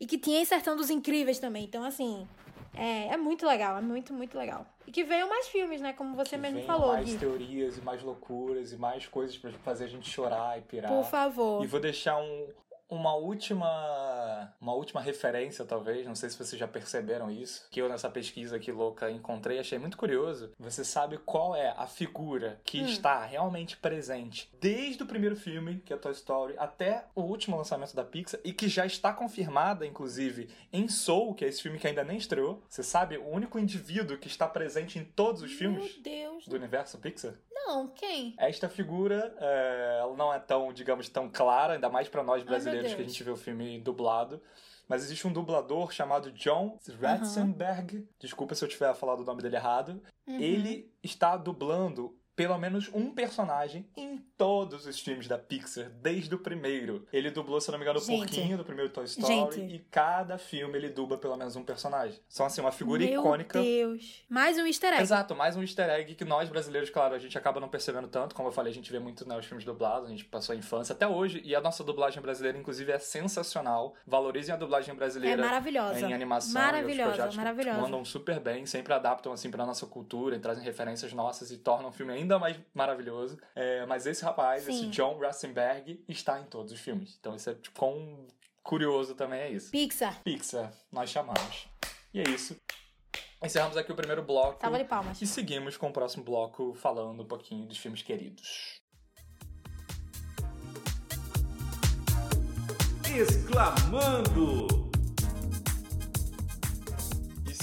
S2: E que tinha inserção dos incríveis também. Então, assim. É, é muito legal, é muito, muito legal. E que venham mais filmes, né? Como você
S1: que
S2: mesmo falou.
S1: Mais
S2: Gui.
S1: teorias e mais loucuras e mais coisas para fazer a gente chorar e pirar.
S2: Por favor.
S1: E vou deixar um, uma última, uma última referência, talvez, não sei se vocês já perceberam isso, que eu nessa pesquisa aqui louca encontrei, achei muito curioso. Você sabe qual é a figura que hum. está realmente presente desde o primeiro filme, que é Toy Story, até o último lançamento da Pixar e que já está confirmada, inclusive, em Soul, que é esse filme que ainda nem estreou. Você sabe o único indivíduo que está presente em todos os filmes do universo Pixar?
S2: Não, quem?
S1: Esta figura, é, ela não é tão, digamos, tão clara, ainda mais para nós brasileiros que a gente vê o filme dublado. Mas existe um dublador chamado John Ratzenberg. Uhum. Desculpa se eu tiver falado o nome dele errado. Uhum. Ele está dublando pelo menos um personagem em todos os filmes da Pixar, desde o primeiro. Ele dublou, se não me engano, o Porquinho do primeiro Toy Story. Gente. E cada filme ele dubla pelo menos um personagem. São, assim, uma figura
S2: Meu
S1: icônica.
S2: Meu Deus. Mais um easter egg.
S1: Exato, mais um easter egg que nós brasileiros, claro, a gente acaba não percebendo tanto. Como eu falei, a gente vê muito né, os filmes dublados, a gente passou a infância até hoje. E a nossa dublagem brasileira, inclusive, é sensacional. Valorizem a dublagem brasileira.
S2: É maravilhosa.
S1: Em animação.
S2: Maravilhosa, maravilhosa.
S1: Mandam super bem, sempre adaptam, assim, pra nossa cultura, e trazem referências nossas e tornam o filme ainda mais maravilhoso. É, mas esse rapaz, Sim. esse John Rassenberg, está em todos os filmes. Então isso é tipo, quão curioso também é isso.
S2: Pixar.
S1: Pixar, nós chamamos. E é isso. Encerramos aqui o primeiro bloco.
S2: Salva de palmas.
S1: E seguimos com o próximo bloco falando um pouquinho dos filmes queridos. Exclamando!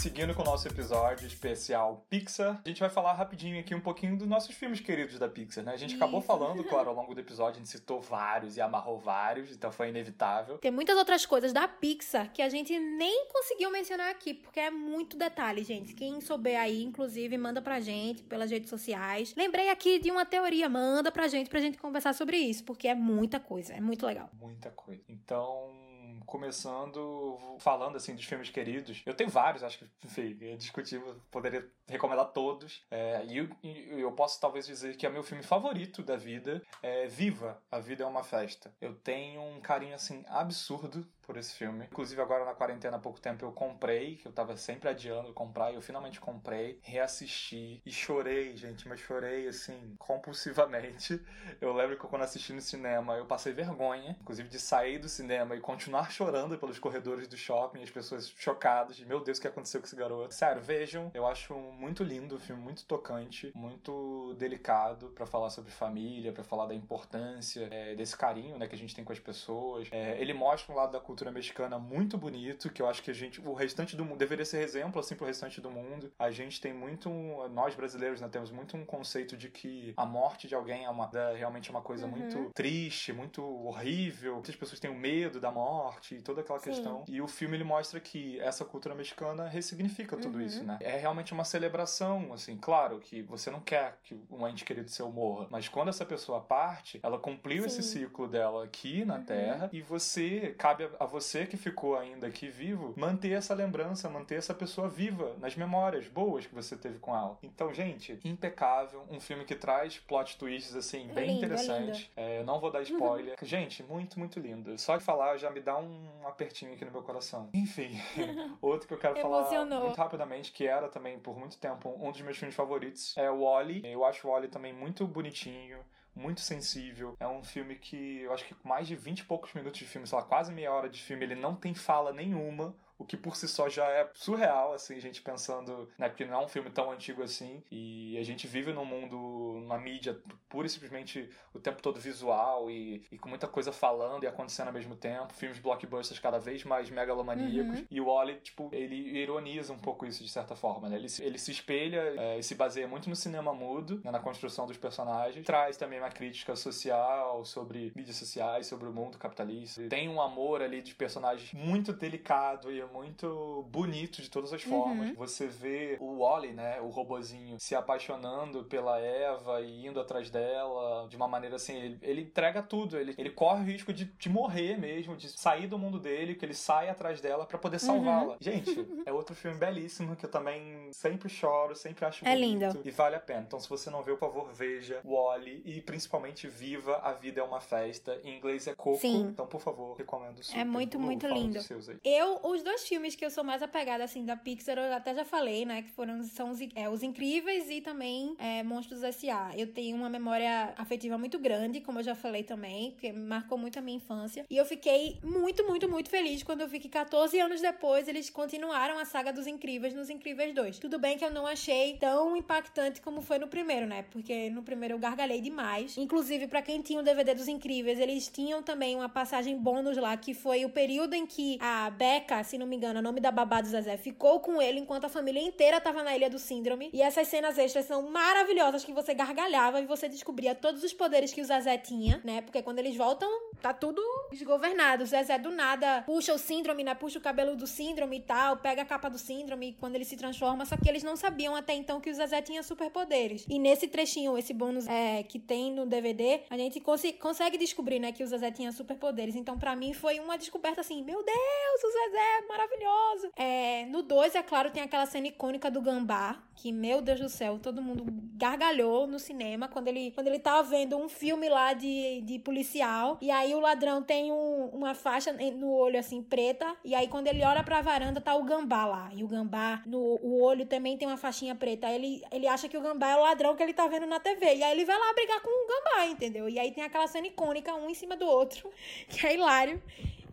S1: Seguindo com o nosso episódio especial Pixar, a gente vai falar rapidinho aqui um pouquinho dos nossos filmes queridos da Pixar, né? A gente Isso. acabou falando, claro, ao longo do episódio, a gente citou vários e amarrou vários, então foi inevitável.
S2: Tem muitas outras coisas da Pixar que a gente nem conseguiu mencionar aqui, porque é muito detalhe, gente. Quem souber aí, inclusive, manda pra gente pelas redes sociais. Lembrei aqui de uma teoria, manda pra gente pra gente conversar sobre isso, porque é muita coisa, é muito legal.
S1: Muita coisa. Então, começando falando assim dos filmes queridos. Eu tenho vários, acho que, enfim, discutível, poderia recomendar todos. É, e eu, eu, posso talvez dizer que é meu filme favorito da vida é Viva, A Vida é uma Festa. Eu tenho um carinho assim absurdo por esse filme. Inclusive, agora na quarentena há pouco tempo eu comprei, que eu tava sempre adiando comprar, e eu finalmente comprei, reassisti e chorei, gente, mas chorei assim, compulsivamente. Eu lembro que quando assisti no cinema, eu passei vergonha, inclusive de sair do cinema e continuar chorando pelos corredores do shopping, as pessoas chocadas, de meu Deus, o que aconteceu com esse garoto? Sério, vejam, eu acho muito lindo, um filme muito tocante, muito delicado para falar sobre família, para falar da importância é, desse carinho, né, que a gente tem com as pessoas. É, ele mostra um lado da cultura mexicana muito bonito, que eu acho que a gente, o restante do mundo, deveria ser exemplo, assim, pro restante do mundo. A gente tem muito, nós brasileiros, né, temos muito um conceito de que a morte de alguém é uma, é realmente uma coisa uhum. muito triste, muito horrível. Muitas pessoas têm o medo da morte e toda aquela Sim. questão. E o filme, ele mostra que essa cultura mexicana ressignifica tudo uhum. isso, né? É realmente uma celebração, assim, claro que você não quer que um ente querido seu morra, mas quando essa pessoa parte, ela cumpriu Sim. esse ciclo dela aqui na uhum. Terra e você, cabe a você que ficou ainda aqui vivo, manter essa lembrança, manter essa pessoa viva nas memórias boas que você teve com ela. Então, gente, impecável, um filme que traz plot twists, assim, bem lindo, interessante. É, não vou dar spoiler. gente, muito, muito lindo. Só de falar já me dá um apertinho aqui no meu coração. Enfim, outro que eu quero falar muito rapidamente, que era também por muito tempo um dos meus filmes favoritos, é o Wally. Eu acho o Wally também muito bonitinho muito sensível. É um filme que eu acho que mais de 20 e poucos minutos de filme, sei lá, quase meia hora de filme, ele não tem fala nenhuma o que por si só já é surreal, assim, a gente pensando, né, porque não é um filme tão antigo assim, e a gente vive num mundo, numa mídia pura e simplesmente o tempo todo visual e, e com muita coisa falando e acontecendo ao mesmo tempo, filmes blockbusters cada vez mais megalomaníacos, uhum. e o Wally, tipo, ele ironiza um pouco isso de certa forma, né, ele, ele se espelha é, e se baseia muito no cinema mudo, né, na construção dos personagens, traz também uma crítica social sobre mídias sociais, sobre o mundo capitalista, tem um amor ali de personagens muito delicado e muito bonito de todas as formas. Uhum. Você vê o Wally, né, o robozinho, se apaixonando pela Eva e indo atrás dela de uma maneira assim, ele, ele entrega tudo, ele, ele corre o risco de, de morrer mesmo, de sair do mundo dele, que ele sai atrás dela para poder salvá-la. Uhum. Gente, é outro filme belíssimo que eu também sempre choro, sempre acho
S2: é bonito lindo.
S1: e vale a pena. Então, se você não viu, por favor, veja Wally e principalmente Viva a Vida é uma Festa. Em inglês é Coco, Sim. então por favor, recomendo super.
S2: É muito, muito lindo. Eu, os dois filmes que eu sou mais apegada, assim, da Pixar, eu até já falei, né? Que foram são os, é, os Incríveis e também é, Monstros S.A. Eu tenho uma memória afetiva muito grande, como eu já falei também, porque marcou muito a minha infância. E eu fiquei muito, muito, muito feliz quando eu vi que 14 anos depois eles continuaram a saga dos Incríveis nos Incríveis 2. Tudo bem que eu não achei tão impactante como foi no primeiro, né? Porque no primeiro eu gargalhei demais. Inclusive, para quem tinha o DVD dos Incríveis, eles tinham também uma passagem bônus lá, que foi o período em que a Becca, se não me engano, nome da babá do Zezé, ficou com ele enquanto a família inteira tava na Ilha do Síndrome. E essas cenas extras são maravilhosas que você gargalhava e você descobria todos os poderes que o Zezé tinha, né? Porque quando eles voltam, tá tudo desgovernado. O Zezé do nada puxa o síndrome, né? Puxa o cabelo do síndrome e tal, pega a capa do síndrome quando ele se transforma. Só que eles não sabiam até então que o Zezé tinha superpoderes. E nesse trechinho, esse bônus é, que tem no DVD, a gente cons consegue descobrir, né, que o Zezé tinha superpoderes. Então, para mim, foi uma descoberta assim: meu Deus, o Zezé é maravilhoso. É, no 2, é claro, tem aquela cena icônica do gambá, que, meu Deus do céu, todo mundo gargalhou no cinema quando ele, quando ele tava vendo um filme lá de, de policial. E aí o ladrão tem um, uma faixa no olho, assim, preta. E aí quando ele olha pra varanda, tá o gambá lá. E o gambá, no o olho também tem uma faixinha preta. Aí ele, ele acha que o gambá é o ladrão que ele tá vendo na TV. E aí ele vai lá brigar com o gambá, entendeu? E aí tem aquela cena icônica, um em cima do outro, que é hilário.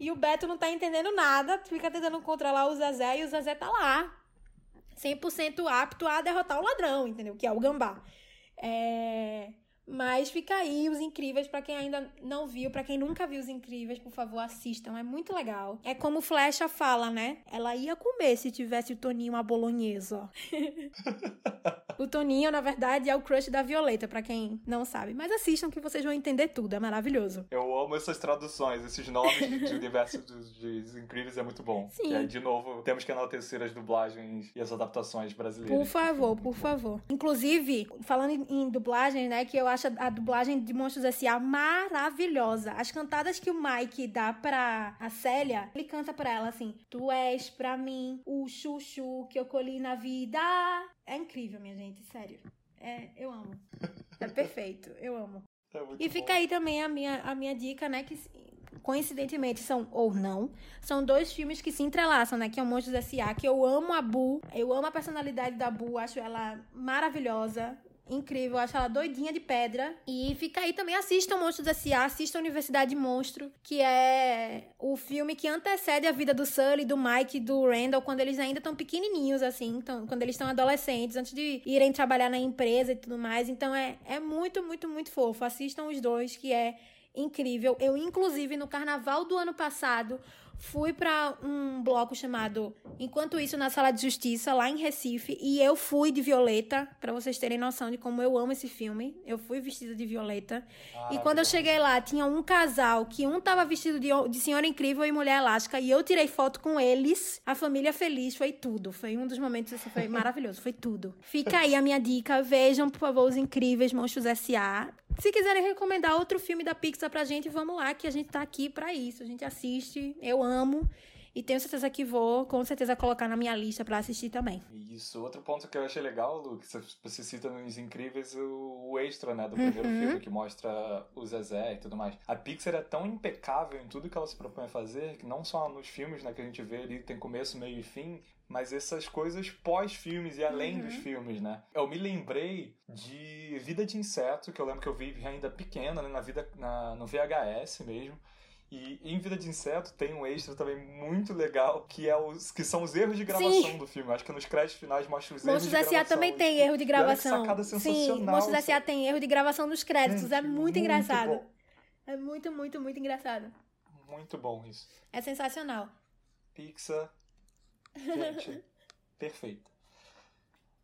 S2: E o Beto não tá entendendo nada, fica tentando controlar o Zezé e o Zezé tá lá, 100% apto a derrotar o ladrão, entendeu? Que é o gambá. É... Mas fica aí os incríveis para quem ainda não viu, para quem nunca viu os incríveis, por favor, assistam, é muito legal. É como Flecha fala, né? Ela ia comer se tivesse o Toninho a bolonhesa. o Toninho, na verdade, é o crush da Violeta, para quem não sabe. Mas assistam que vocês vão entender tudo, é maravilhoso.
S1: Eu amo essas traduções, esses nomes de universo dos, dos incríveis é muito bom. Sim. Aí, de novo, temos que enaltecer as dublagens e as adaptações brasileiras.
S2: Por favor, por favor. Inclusive, falando em dublagem, né, que eu acho a dublagem de Monstros S.A. maravilhosa. As cantadas que o Mike dá pra a Célia, ele canta pra ela assim: Tu és pra mim o chuchu que eu colhi na vida. É incrível, minha gente, sério. É, eu amo. É perfeito, eu amo. É e fica
S1: bom.
S2: aí também a minha, a minha dica, né? Que coincidentemente são ou não, são dois filmes que se entrelaçam, né? Que é o Monstros S.A., que eu amo a Bu, eu amo a personalidade da Bu, acho ela maravilhosa incrível, eu acho ela doidinha de pedra. E fica aí também, assistam Monstros S.A., assistam Universidade Monstro, que é o filme que antecede a vida do Sully, do Mike do Randall, quando eles ainda estão pequenininhos, assim, então, quando eles estão adolescentes, antes de irem trabalhar na empresa e tudo mais. Então é, é muito, muito, muito fofo. Assistam os dois, que é incrível. Eu, inclusive, no carnaval do ano passado, fui para um bloco chamado Enquanto Isso na Sala de Justiça, lá em Recife, e eu fui de Violeta, para vocês terem noção de como eu amo esse filme. Eu fui vestida de Violeta. Ah, e quando eu cheguei lá, tinha um casal que um tava vestido de, de Senhora Incrível e Mulher Elástica, e eu tirei foto com eles. A família feliz, foi tudo. Foi um dos momentos, assim, foi maravilhoso, foi tudo. Fica aí a minha dica, vejam, por favor, Os Incríveis Monstros S.A. Se quiserem recomendar outro filme da Pixar pra gente, vamos lá, que a gente tá aqui pra isso. A gente assiste, eu amo. E tenho certeza que vou, com certeza, colocar na minha lista para assistir também.
S1: Isso. Outro ponto que eu achei legal, Lu, que você cita nos Incríveis o, extra, né, do primeiro uhum. filme, que mostra o Zezé e tudo mais. A Pixar é tão impecável em tudo que ela se propõe a fazer, que não só nos filmes, né, que a gente vê ali, tem começo, meio e fim, mas essas coisas pós-filmes e além uhum. dos filmes, né? Eu me lembrei de Vida de Inseto, que eu lembro que eu vi ainda pequena, né, na vida, na, no VHS mesmo. E em Vida de Inseto tem um extra também muito legal, que é os que são os erros de gravação Sim. do filme. Acho que nos créditos finais mostra os
S2: Monstros
S1: erros de gravação.
S2: S.A. também tem erro de gravação.
S1: Sacada sensacional.
S2: Sim, Monstros S.A. tem erro de gravação nos créditos. Gente, é muito, muito engraçado. Bom. É muito, muito, muito engraçado.
S1: Muito bom isso.
S2: É sensacional.
S1: Pixar. Gente, perfeito.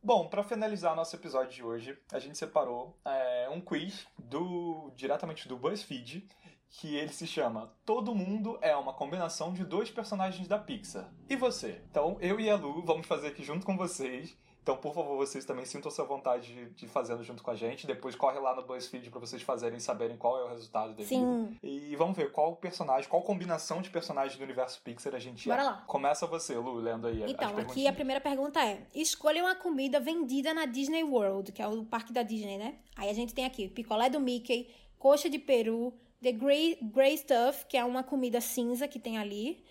S1: Bom, para finalizar nosso episódio de hoje, a gente separou é, um quiz do diretamente do BuzzFeed que ele se chama Todo Mundo é uma combinação de dois personagens da Pixar. E você? Então, eu e a Lu vamos fazer aqui junto com vocês. Então, por favor, vocês também sintam-se à vontade de, de fazendo junto com a gente. Depois corre lá no BuzzFeed para vocês fazerem e saberem qual é o resultado devido.
S2: Sim.
S1: E vamos ver qual personagem, qual combinação de personagens do universo Pixar a gente
S2: Bora
S1: é.
S2: lá.
S1: Começa você, Lu, lendo aí
S2: Então, aqui a primeira pergunta é: escolha uma comida vendida na Disney World, que é o parque da Disney, né? Aí a gente tem aqui picolé do Mickey, coxa de peru, The Grey, Grey Stuff, que é uma comida cinza que tem ali.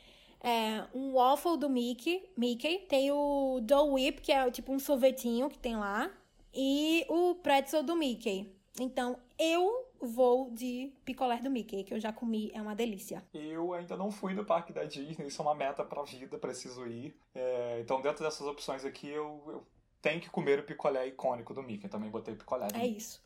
S2: É, um waffle do Mickey, Mickey. Tem o Dole Whip, que é tipo um sorvetinho que tem lá. E o pretzel do Mickey. Então, eu vou de picolé do Mickey, que eu já comi, é uma delícia.
S1: Eu ainda não fui no parque da Disney, isso é uma meta pra vida, preciso ir. É, então, dentro dessas opções aqui, eu, eu, tenho que comer o picolé icônico do Mickey. também botei picolé.
S2: É isso.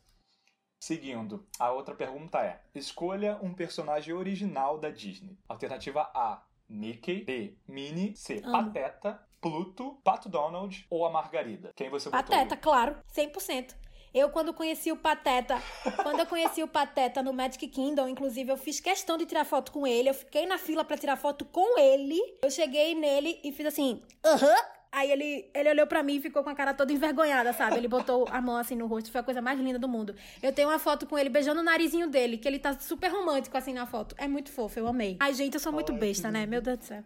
S1: Seguindo, a outra pergunta é: escolha um personagem original da Disney. Alternativa A: Mickey. B: Minnie. C: Amo. Pateta. Pluto, Pato Donald ou a Margarida? Quem você
S2: votou? Pateta, claro, 100%. Eu, quando conheci o Pateta, quando eu conheci o Pateta no Magic Kingdom, inclusive, eu fiz questão de tirar foto com ele. Eu fiquei na fila para tirar foto com ele. Eu cheguei nele e fiz assim, aham. Uh -huh. Aí ele, ele olhou para mim e ficou com a cara toda envergonhada, sabe? Ele botou a mão assim no rosto, foi a coisa mais linda do mundo. Eu tenho uma foto com ele beijando o narizinho dele, que ele tá super romântico assim na foto. É muito fofo, eu amei. Ai, gente, eu sou muito besta, né? Meu Deus do céu.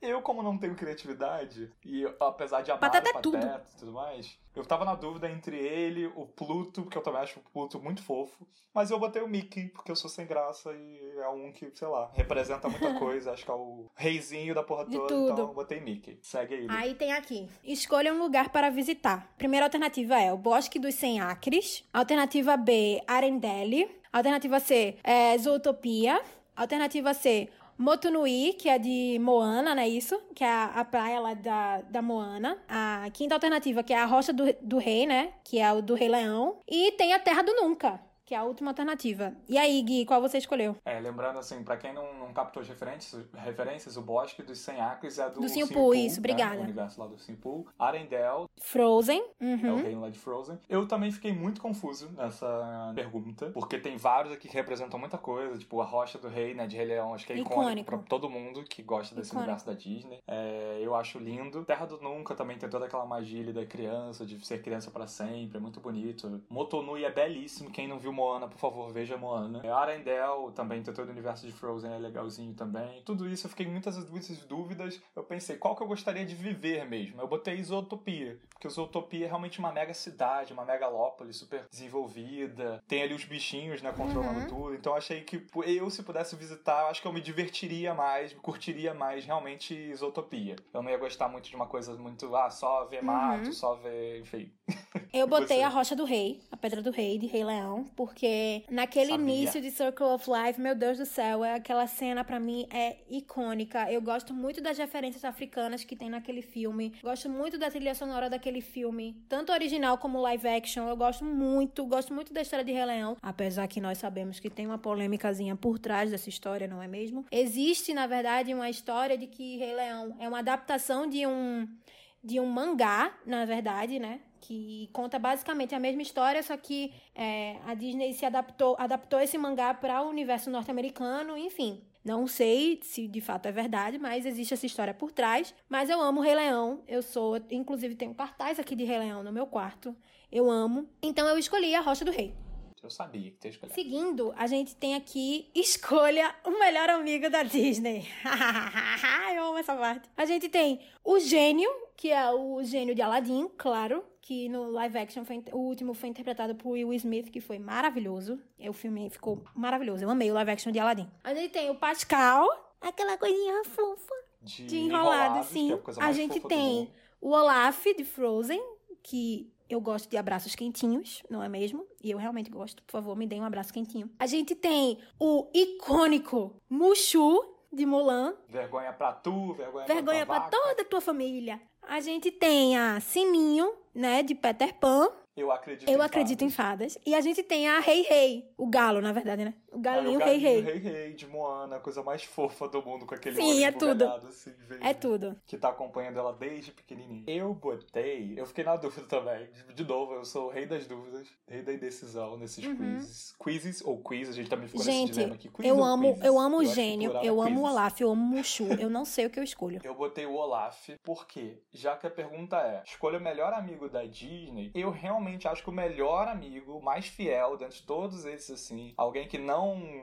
S1: Eu, como não tenho criatividade, e apesar de amar
S2: Pateta
S1: o Pateta
S2: é
S1: e tudo mais, eu tava na dúvida entre ele, o Pluto, porque eu também acho o Pluto muito fofo, mas eu botei o Mickey, porque eu sou sem graça e é um que, sei lá, representa muita coisa, acho que é o reizinho da porra toda, então eu botei Mickey. Segue aí.
S2: Aí tem aqui, escolha um lugar para visitar. Primeira alternativa é o Bosque dos 100 Acres, alternativa B, Arendelle, alternativa C, é Zootopia, alternativa C, Motunui, que é de Moana, não é isso? Que é a, a praia lá da, da Moana. A quinta alternativa, que é a Rocha do, do Rei, né? Que é o do Rei Leão. E tem a Terra do Nunca, que é a última alternativa. E aí, Gui, qual você escolheu?
S1: É, lembrando assim, para quem não, não captou as referências, referências, o Bosque dos 100 Acres é do,
S2: do Simpool, isso, né? obrigada.
S1: O universo lá do Simpool. Arendelle.
S2: Frozen.
S1: Uhum. É o reino lá de Frozen. Eu também fiquei muito confuso nessa pergunta, porque tem vários aqui que representam muita coisa, tipo a Rocha do Rei, né, de Rei Leão, acho que é icônico, icônico pra todo mundo que gosta desse icônico. universo da Disney. É, eu acho lindo. Terra do Nunca também tem toda aquela magia da criança, de ser criança para sempre, é muito bonito. Motonui é belíssimo, quem não viu Moana, por favor, veja Moana. É, Arendelle também, tem todo o universo de Frozen, é legalzinho também. Tudo isso eu fiquei muitas, muitas dúvidas. Eu pensei, qual que eu gostaria de viver mesmo? Eu botei Isotopia, porque Isotopia é realmente uma mega cidade, uma megalópole super desenvolvida. Tem ali os bichinhos, né, controlando uhum. tudo. Então eu achei que eu, se pudesse visitar, eu acho que eu me divertiria mais, me curtiria mais realmente Isotopia. Eu não ia gostar muito de uma coisa muito, ah, só ver mato, uhum. só ver, enfim.
S2: Eu botei a Rocha do Rei, a Pedra do Rei, de Rei Leão, porque naquele Sabia. início de Circle of Life, meu Deus do céu, é aquela cena para mim é icônica. Eu gosto muito das referências africanas que tem naquele filme. Gosto muito da trilha sonora daquele filme, tanto original como live action. Eu gosto muito, gosto muito da história de Rei Leão, apesar que nós sabemos que tem uma polêmicazinha por trás dessa história, não é mesmo? Existe, na verdade, uma história de que Rei Leão é uma adaptação de um de um mangá, na verdade, né? Que conta basicamente a mesma história, só que é, a Disney se adaptou, adaptou esse mangá para o universo norte-americano, enfim. Não sei se de fato é verdade, mas existe essa história por trás. Mas eu amo Rei Leão. Eu sou, inclusive, tenho cartaz aqui de Rei Leão no meu quarto. Eu amo. Então eu escolhi a Rocha do Rei.
S1: Eu sabia que tinha escolhido.
S2: Seguindo, a gente tem aqui Escolha o melhor amigo da Disney. eu amo essa parte. A gente tem o gênio, que é o gênio de Aladdin, claro, que no live action foi, o último foi interpretado por Will Smith, que foi maravilhoso. O filme ficou maravilhoso. Eu amei o live action de Aladdin. A gente tem o Pascal, aquela coisinha fofa
S1: de, de enrolado, sim. É
S2: a, a gente tem o Olaf de Frozen, que eu gosto de abraços quentinhos, não é mesmo? E eu realmente gosto. Por favor, me dê um abraço quentinho. A gente tem o icônico Mushu de Mulan.
S1: Vergonha pra tu, vergonha,
S2: vergonha
S1: pra,
S2: pra toda a tua família. A gente tem a Sininho, né, de Peter Pan.
S1: Eu acredito
S2: Eu
S1: em
S2: acredito
S1: fadas.
S2: em fadas. E a gente tem a Rei Rei, o galo, na verdade, né? O galinho, é, o Rei Rei.
S1: Rei Rei de Moana, a coisa mais fofa do mundo, com aquele
S2: Sim, é tudo.
S1: Assim,
S2: é tudo.
S1: Que tá acompanhando ela desde pequenininha. Eu botei, eu fiquei na dúvida também. De novo, eu sou o rei das dúvidas, rei da indecisão nesses uhum. quizzes. Quizzes ou quiz, a gente também ficou
S2: gente,
S1: nesse dilema aqui.
S2: Quiz eu amo, quizzes? eu amo o gênio, eu amo o Olaf, eu amo o Mushu, eu não sei o que eu escolho.
S1: Eu botei o Olaf porque, já que a pergunta é, escolha o melhor amigo da Disney, eu realmente acho que o melhor amigo, mais fiel, dentre todos esses, assim, alguém que não,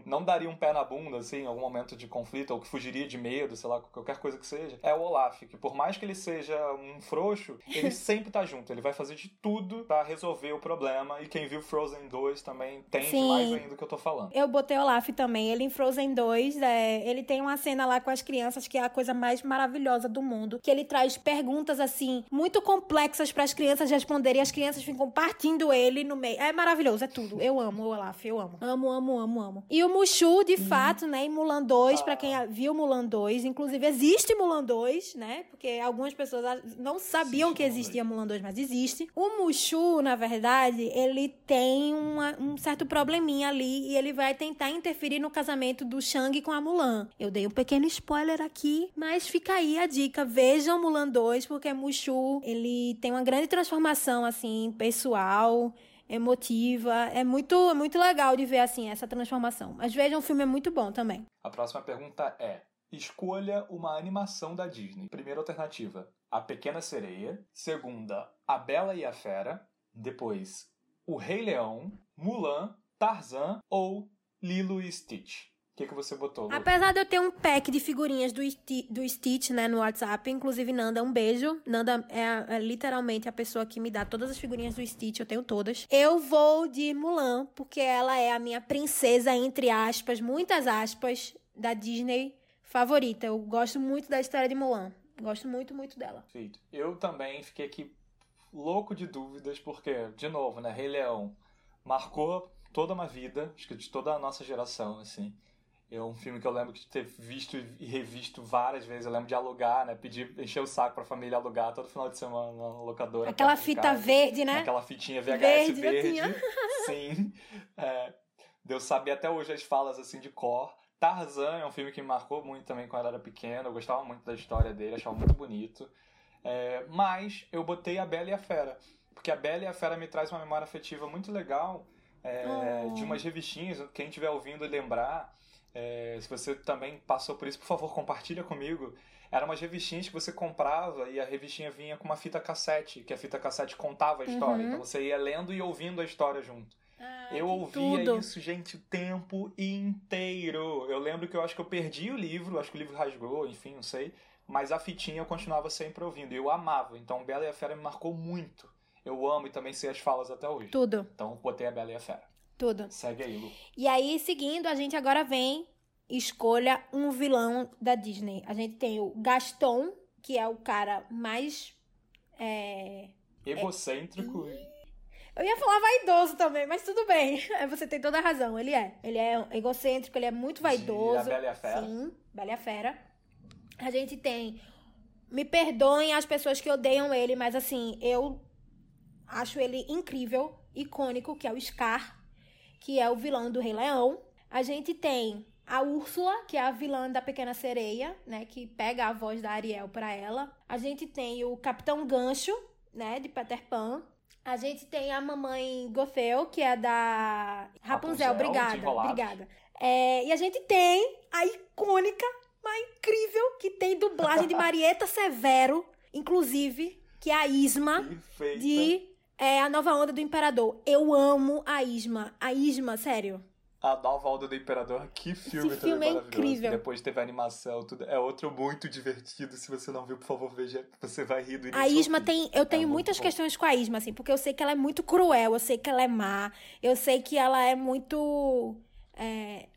S1: não daria um pé na bunda, assim, em algum momento de conflito, ou que fugiria de medo, sei lá, qualquer coisa que seja, é o Olaf, que por mais que ele seja um frouxo, ele sempre tá junto, ele vai fazer de tudo para resolver o problema, e quem viu Frozen 2 também entende Sim. mais ainda do que eu tô falando.
S2: Eu botei o Olaf também, ele em Frozen 2, é, ele tem uma cena lá com as crianças que é a coisa mais maravilhosa do mundo, que ele traz perguntas, assim, muito complexas para as crianças responderem, e as crianças ficam partindo ele no meio. É maravilhoso, é tudo. Eu amo o Olaf, eu amo. Amo, amo, amo, amo. E o Mushu, de uhum. fato, né, em Mulan 2, ah. para quem viu Mulan 2, inclusive existe Mulan 2, né? Porque algumas pessoas não sabiam que existia Mulan 2, mas existe. O Mushu, na verdade, ele tem uma, um certo probleminha ali e ele vai tentar interferir no casamento do Shang com a Mulan. Eu dei um pequeno spoiler aqui, mas fica aí a dica. Vejam Mulan 2, porque Mushu, ele tem uma grande transformação, assim, pessoal emotiva. É muito, é muito legal de ver assim essa transformação. Mas vejam, o filme é muito bom também.
S1: A próxima pergunta é: escolha uma animação da Disney. Primeira alternativa: A Pequena Sereia. Segunda: A Bela e a Fera. Depois: O Rei Leão, Mulan, Tarzan ou Lilo e Stitch. O que, que você botou? Lu?
S2: Apesar de eu ter um pack de figurinhas do, do Stitch, né, no WhatsApp, inclusive Nanda, um beijo. Nanda é, é, literalmente a pessoa que me dá todas as figurinhas do Stitch, eu tenho todas. Eu vou de Mulan, porque ela é a minha princesa, entre aspas, muitas aspas, da Disney favorita. Eu gosto muito da história de Mulan. Gosto muito, muito dela.
S1: Perfeito. Eu também fiquei aqui louco de dúvidas, porque, de novo, né, Rei Leão marcou toda uma vida, acho que de toda a nossa geração, assim. É um filme que eu lembro de ter visto e revisto várias vezes. Eu lembro de alugar, né? Pedir, encher o saco pra família alugar todo final de semana na locadora.
S2: Aquela fita verde, né?
S1: Aquela fitinha VHS verde. verde. Sim. É, Deus sabia até hoje as falas assim de cor. Tarzan é um filme que me marcou muito também quando eu era pequeno. Eu gostava muito da história dele, achava muito bonito. É, mas eu botei a Bela e a Fera. Porque a Bela e a Fera me traz uma memória afetiva muito legal é, oh. de umas revistinhas. Quem estiver ouvindo lembrar é, se você também passou por isso, por favor, compartilha comigo. Eram umas revistinhas que você comprava e a revistinha vinha com uma fita cassete, que a fita cassete contava a história. Uhum. Então você ia lendo e ouvindo a história junto.
S2: Ai,
S1: Eu ouvia
S2: tudo.
S1: isso, gente, o tempo inteiro. Eu lembro que eu acho que eu perdi o livro, acho que o livro rasgou, enfim, não sei. Mas a fitinha eu continuava sempre ouvindo. E eu amava. Então, Bela e a Fera me marcou muito. Eu amo e também sei as falas até hoje.
S2: Tudo,
S1: Então, botei a Bela e a Fera.
S2: tudo.
S1: Segue aí, Lu.
S2: E aí, seguindo, a gente agora vem escolha um vilão da Disney. A gente tem o Gaston, que é o cara mais. é,
S1: Egocêntrico.
S2: Eu ia falar vaidoso também, mas tudo bem. Você tem toda a razão. Ele é. Ele é egocêntrico, ele é muito vaidoso.
S1: A Bela e a Fera.
S2: Sim, Bela e a Fera. A gente tem. Me perdoem as pessoas que odeiam ele, mas assim, eu acho ele incrível, icônico, que é o Scar, que é o vilão do Rei Leão. A gente tem a Úrsula, que é a vilã da Pequena Sereia, né, que pega a voz da Ariel pra ela. A gente tem o Capitão Gancho, né, de Peter Pan. A gente tem a mamãe Gothel, que é da Rapunzel,
S1: Rapunzel,
S2: obrigada, obrigada. É, e a gente tem a icônica, mas incrível, que tem dublagem de Marieta Severo, inclusive, que é a Isma
S1: Perfeita.
S2: de é, A Nova Onda do Imperador. Eu amo a Isma. A Isma, sério.
S1: A Nova Onda do Imperador, que filme
S2: Esse
S1: também
S2: filme é incrível.
S1: Depois teve a animação, tudo. É outro muito divertido. Se você não viu, por favor, veja. Você vai rir do início
S2: A Isma tem. Eu tenho
S1: muito
S2: muitas questões com a Isma, assim, porque eu sei que ela é muito cruel, eu sei que ela é má, eu sei que ela é muito. é,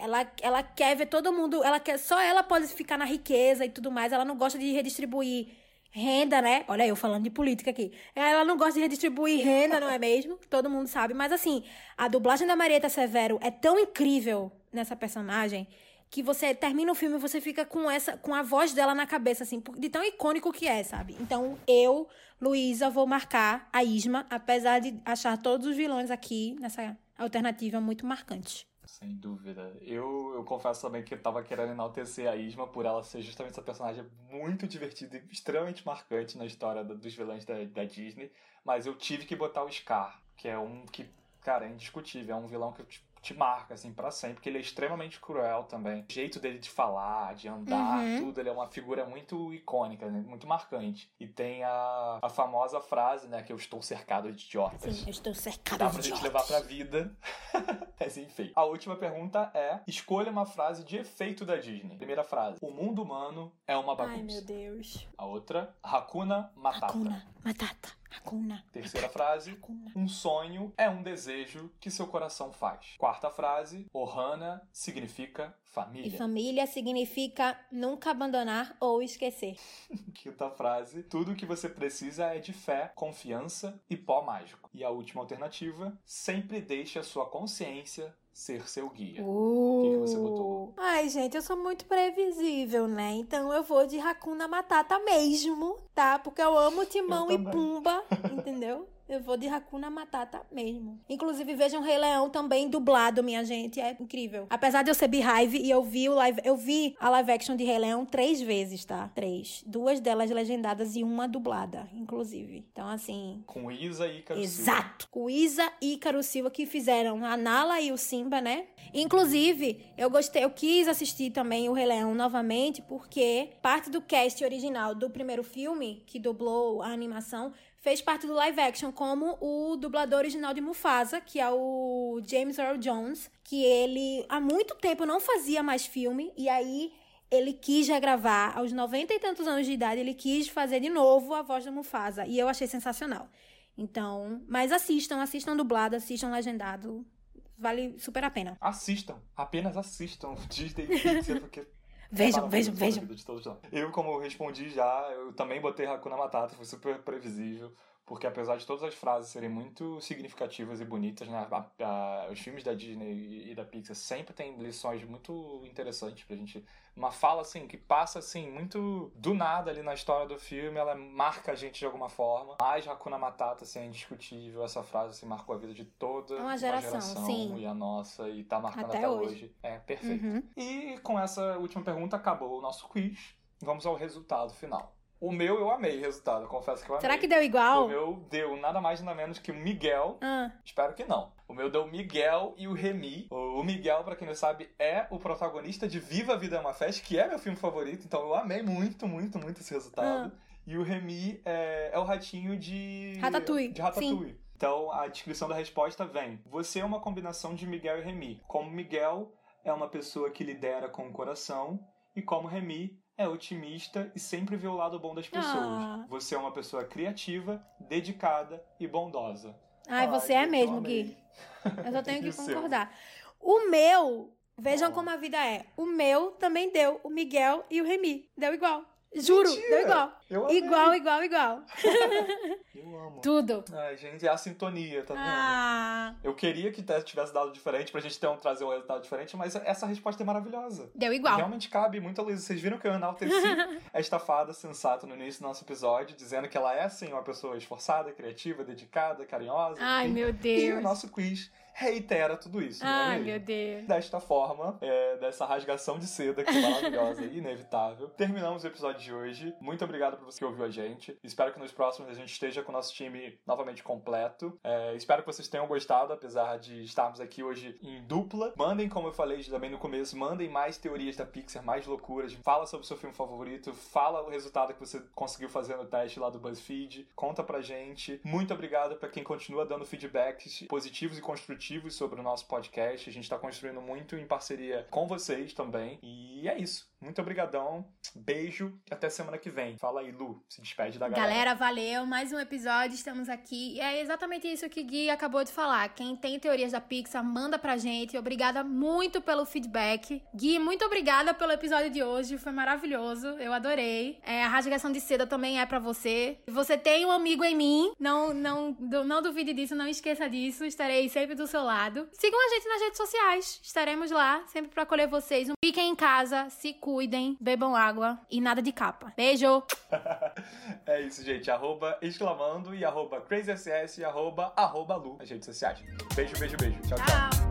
S2: ela, ela quer ver todo mundo. Ela quer. Só ela pode ficar na riqueza e tudo mais. Ela não gosta de redistribuir renda, né? Olha eu falando de política aqui. Ela não gosta de redistribuir renda, não é mesmo? Todo mundo sabe. Mas assim, a dublagem da Marieta Severo é tão incrível nessa personagem que você termina o filme e você fica com essa com a voz dela na cabeça assim, de tão icônico que é, sabe? Então, eu, Luísa, vou marcar a Isma, apesar de achar todos os vilões aqui nessa alternativa muito marcantes.
S1: Sem dúvida. Eu, eu confesso também que eu tava querendo enaltecer a Isma por ela ser justamente essa personagem muito divertida e extremamente marcante na história da- dos vilões da, da Disney. Mas eu tive que botar o Scar, que é um que, cara, é indiscutível. É um vilão que te, te marca, assim, pra sempre. Porque ele é extremamente cruel também. O jeito dele de falar, de andar,
S2: Uhum.
S1: tudo. Ele é uma figura muito icônica, né? muito marcante. E tem a, a famosa frase, né? Que eu estou cercado de idiotas.
S2: Sim, eu estou cercada
S1: Dá
S2: de
S1: pra gente
S2: idiotas.
S1: levar pra vida. Mas enfim. A última pergunta é: escolha uma frase de efeito da Disney. Primeira frase: O mundo humano é uma bagunça.
S2: Ai, meu Deus.
S1: A outra: Hakuna Matata.
S2: Hakuna, Matata, Hakuna.
S1: Terceira frase:
S2: Hakuna.
S1: Um sonho é um desejo que seu coração faz. Quarta frase: Ohana significa
S2: E
S1: família.
S2: família significa nunca abandonar ou esquecer.
S1: Quinta frase: Tudo que você precisa é de fé, confiança e pó mágico. E a última alternativa: Sempre deixe a sua consciência ser seu guia.
S2: Uh.
S1: que que você botou?
S2: Ai, gente, eu sou muito previsível, né? Então eu vou de Hakuna Matata mesmo, tá? Porque eu amo Timão
S1: Eu
S2: e. Pumba, entendeu? Eu vou de Hakuna Matata mesmo. Inclusive, vejam Rei Leão também dublado, minha gente. É incrível. Apesar de eu ser Beehive e eu vi o live, eu vi a live action de Rei Leão três vezes, tá? Três. Duas delas legendadas e uma dublada, inclusive. Então, assim,
S1: Com Isa e Ícaro Silva.
S2: Exato. O Isa e Ícaro Silva que fizeram a Nala e o Simba, né? Inclusive, eu gostei, eu quis assistir também o Rei Leão novamente, porque parte do cast original do primeiro filme, que dublou a animação, fez parte do live action, como o dublador original de Mufasa, que é o James Earl Jones, que ele há muito tempo não fazia mais filme, e aí ele quis regravar, aos 90 e tantos anos de idade, ele quis fazer de novo a voz do Mufasa, e eu achei sensacional. Então, mas assistam, assistam dublado, assistam legendado. Vale super a pena.
S1: Assistam, apenas assistam Disney Pixar, porque
S2: Vejam,
S1: é
S2: vejam, vejam.
S1: nós. Eu, como eu respondi já, eu também botei Hakuna Matata, foi super previsível, porque apesar de todas as frases serem muito significativas e bonitas, né, a- a- os filmes da Disney e- da Pixar sempre têm lições muito interessantes pra gente. Uma fala, assim, que passa, assim, muito do nada ali na história do filme, ela marca a gente de alguma forma. Mas Hakuna Matata, assim, é indiscutível, essa frase, assim, marcou a vida de toda
S2: Uma geração, sim.
S1: e a nossa, e tá marcando
S2: Até
S1: até,
S2: hoje.
S1: hoje. É, perfeito.
S2: Uhum.
S1: E com essa última pergunta acabou o nosso quiz. Vamos ao resultado final. O meu eu amei o resultado, confesso que eu amei.
S2: Será que deu
S1: O
S2: igual?
S1: meu deu nada mais nada menos que o Miguel.
S2: Ah,
S1: Espero que não. O meu deu o Miguel e o Remy. O o Miguel, pra quem não sabe, é o protagonista de Viva a Vida é uma Festa, que é meu filme favorito, então eu amei muito, muito, muito esse resultado.
S2: Ah.
S1: E o Remy é, é o ratinho de.
S2: Ratatouille,
S1: De Ratatouille. Então a descrição da resposta vem: Você é uma combinação de Miguel e Remy. Como Miguel é uma pessoa que lidera com o coração, e como Remy é otimista e sempre vê o lado bom das pessoas.
S2: Ah.
S1: Você é uma pessoa criativa, dedicada e bondosa.
S2: Ai,
S1: Ai,
S2: você é mesmo. Gui. Eu só tenho que concordar. O meu, vejam
S1: Ah.
S2: como a vida é. O meu também deu o Miguel e o Remy. Deu igual. Juro,
S1: Mentira!
S2: deu igual.
S1: Eu amei.
S2: Igual, igual, igual.
S1: Eu amo.
S2: Tudo.
S1: Ai, gente, é a sintonia, tá vendo?
S2: Ah,
S1: Eu queria que tivesse dado diferente pra gente ter um, trazer um resultado diferente, mas essa resposta é maravilhosa.
S2: deu igual.
S1: Realmente cabe muita luz. Vocês viram que eu enalteci esta fada sensata no início do nosso episódio, dizendo que ela é, sim, uma pessoa esforçada, criativa, dedicada, carinhosa.
S2: Ai,
S1: enfim.
S2: meu
S1: E o
S2: Deus.
S1: nosso quiz reitera tudo isso, não é
S2: Ai, meu Deus.
S1: Desta forma, é, dessa rasgação de seda que é maravilhosa e inevitável, terminamos o episódio de hoje. Muito obrigado por você que ouviu a gente. Espero que nos próximos a gente esteja com o nosso time novamente completo. É, espero que vocês tenham gostado, apesar de estarmos aqui hoje em dupla. Mandem, como eu falei também no começo, mandem mais teorias da Pixar, mais loucuras. Fala sobre o seu filme favorito, fala o resultado que você conseguiu fazer no teste lá do BuzzFeed. Conta pra gente. Muito obrigado pra quem continua dando feedbacks positivos e construtivos sobre o nosso podcast. A gente tá construindo muito em parceria com vocês também. E é isso. Muito obrigadão. Beijo e até semana que vem. Fala aí, Lu. Se despede da galera.
S2: Galera, valeu. Mais um episódio, estamos aqui. E é exatamente isso que Gui acabou de falar. Quem tem teorias da Pixar, manda pra gente. Obrigada muito pelo feedback. Gui, muito obrigada pelo episódio de hoje. Foi maravilhoso. Eu adorei. É, a rasgação de seda também é pra você. Você tem um amigo em mim. Não, não, não duvide disso, não esqueça disso. Estarei sempre do seu lado. Sigam a gente nas redes sociais. Estaremos lá, sempre pra acolher vocês. Fiquem em casa, se cuidem, bebam água e nada de capa. Beijo!
S1: É isso, gente. Arroba exclamando e arroba crazyss e arroba, arroba Lu nas redes sociais. Beijo, beijo, beijo. tchau. tchau.
S2: Tchau!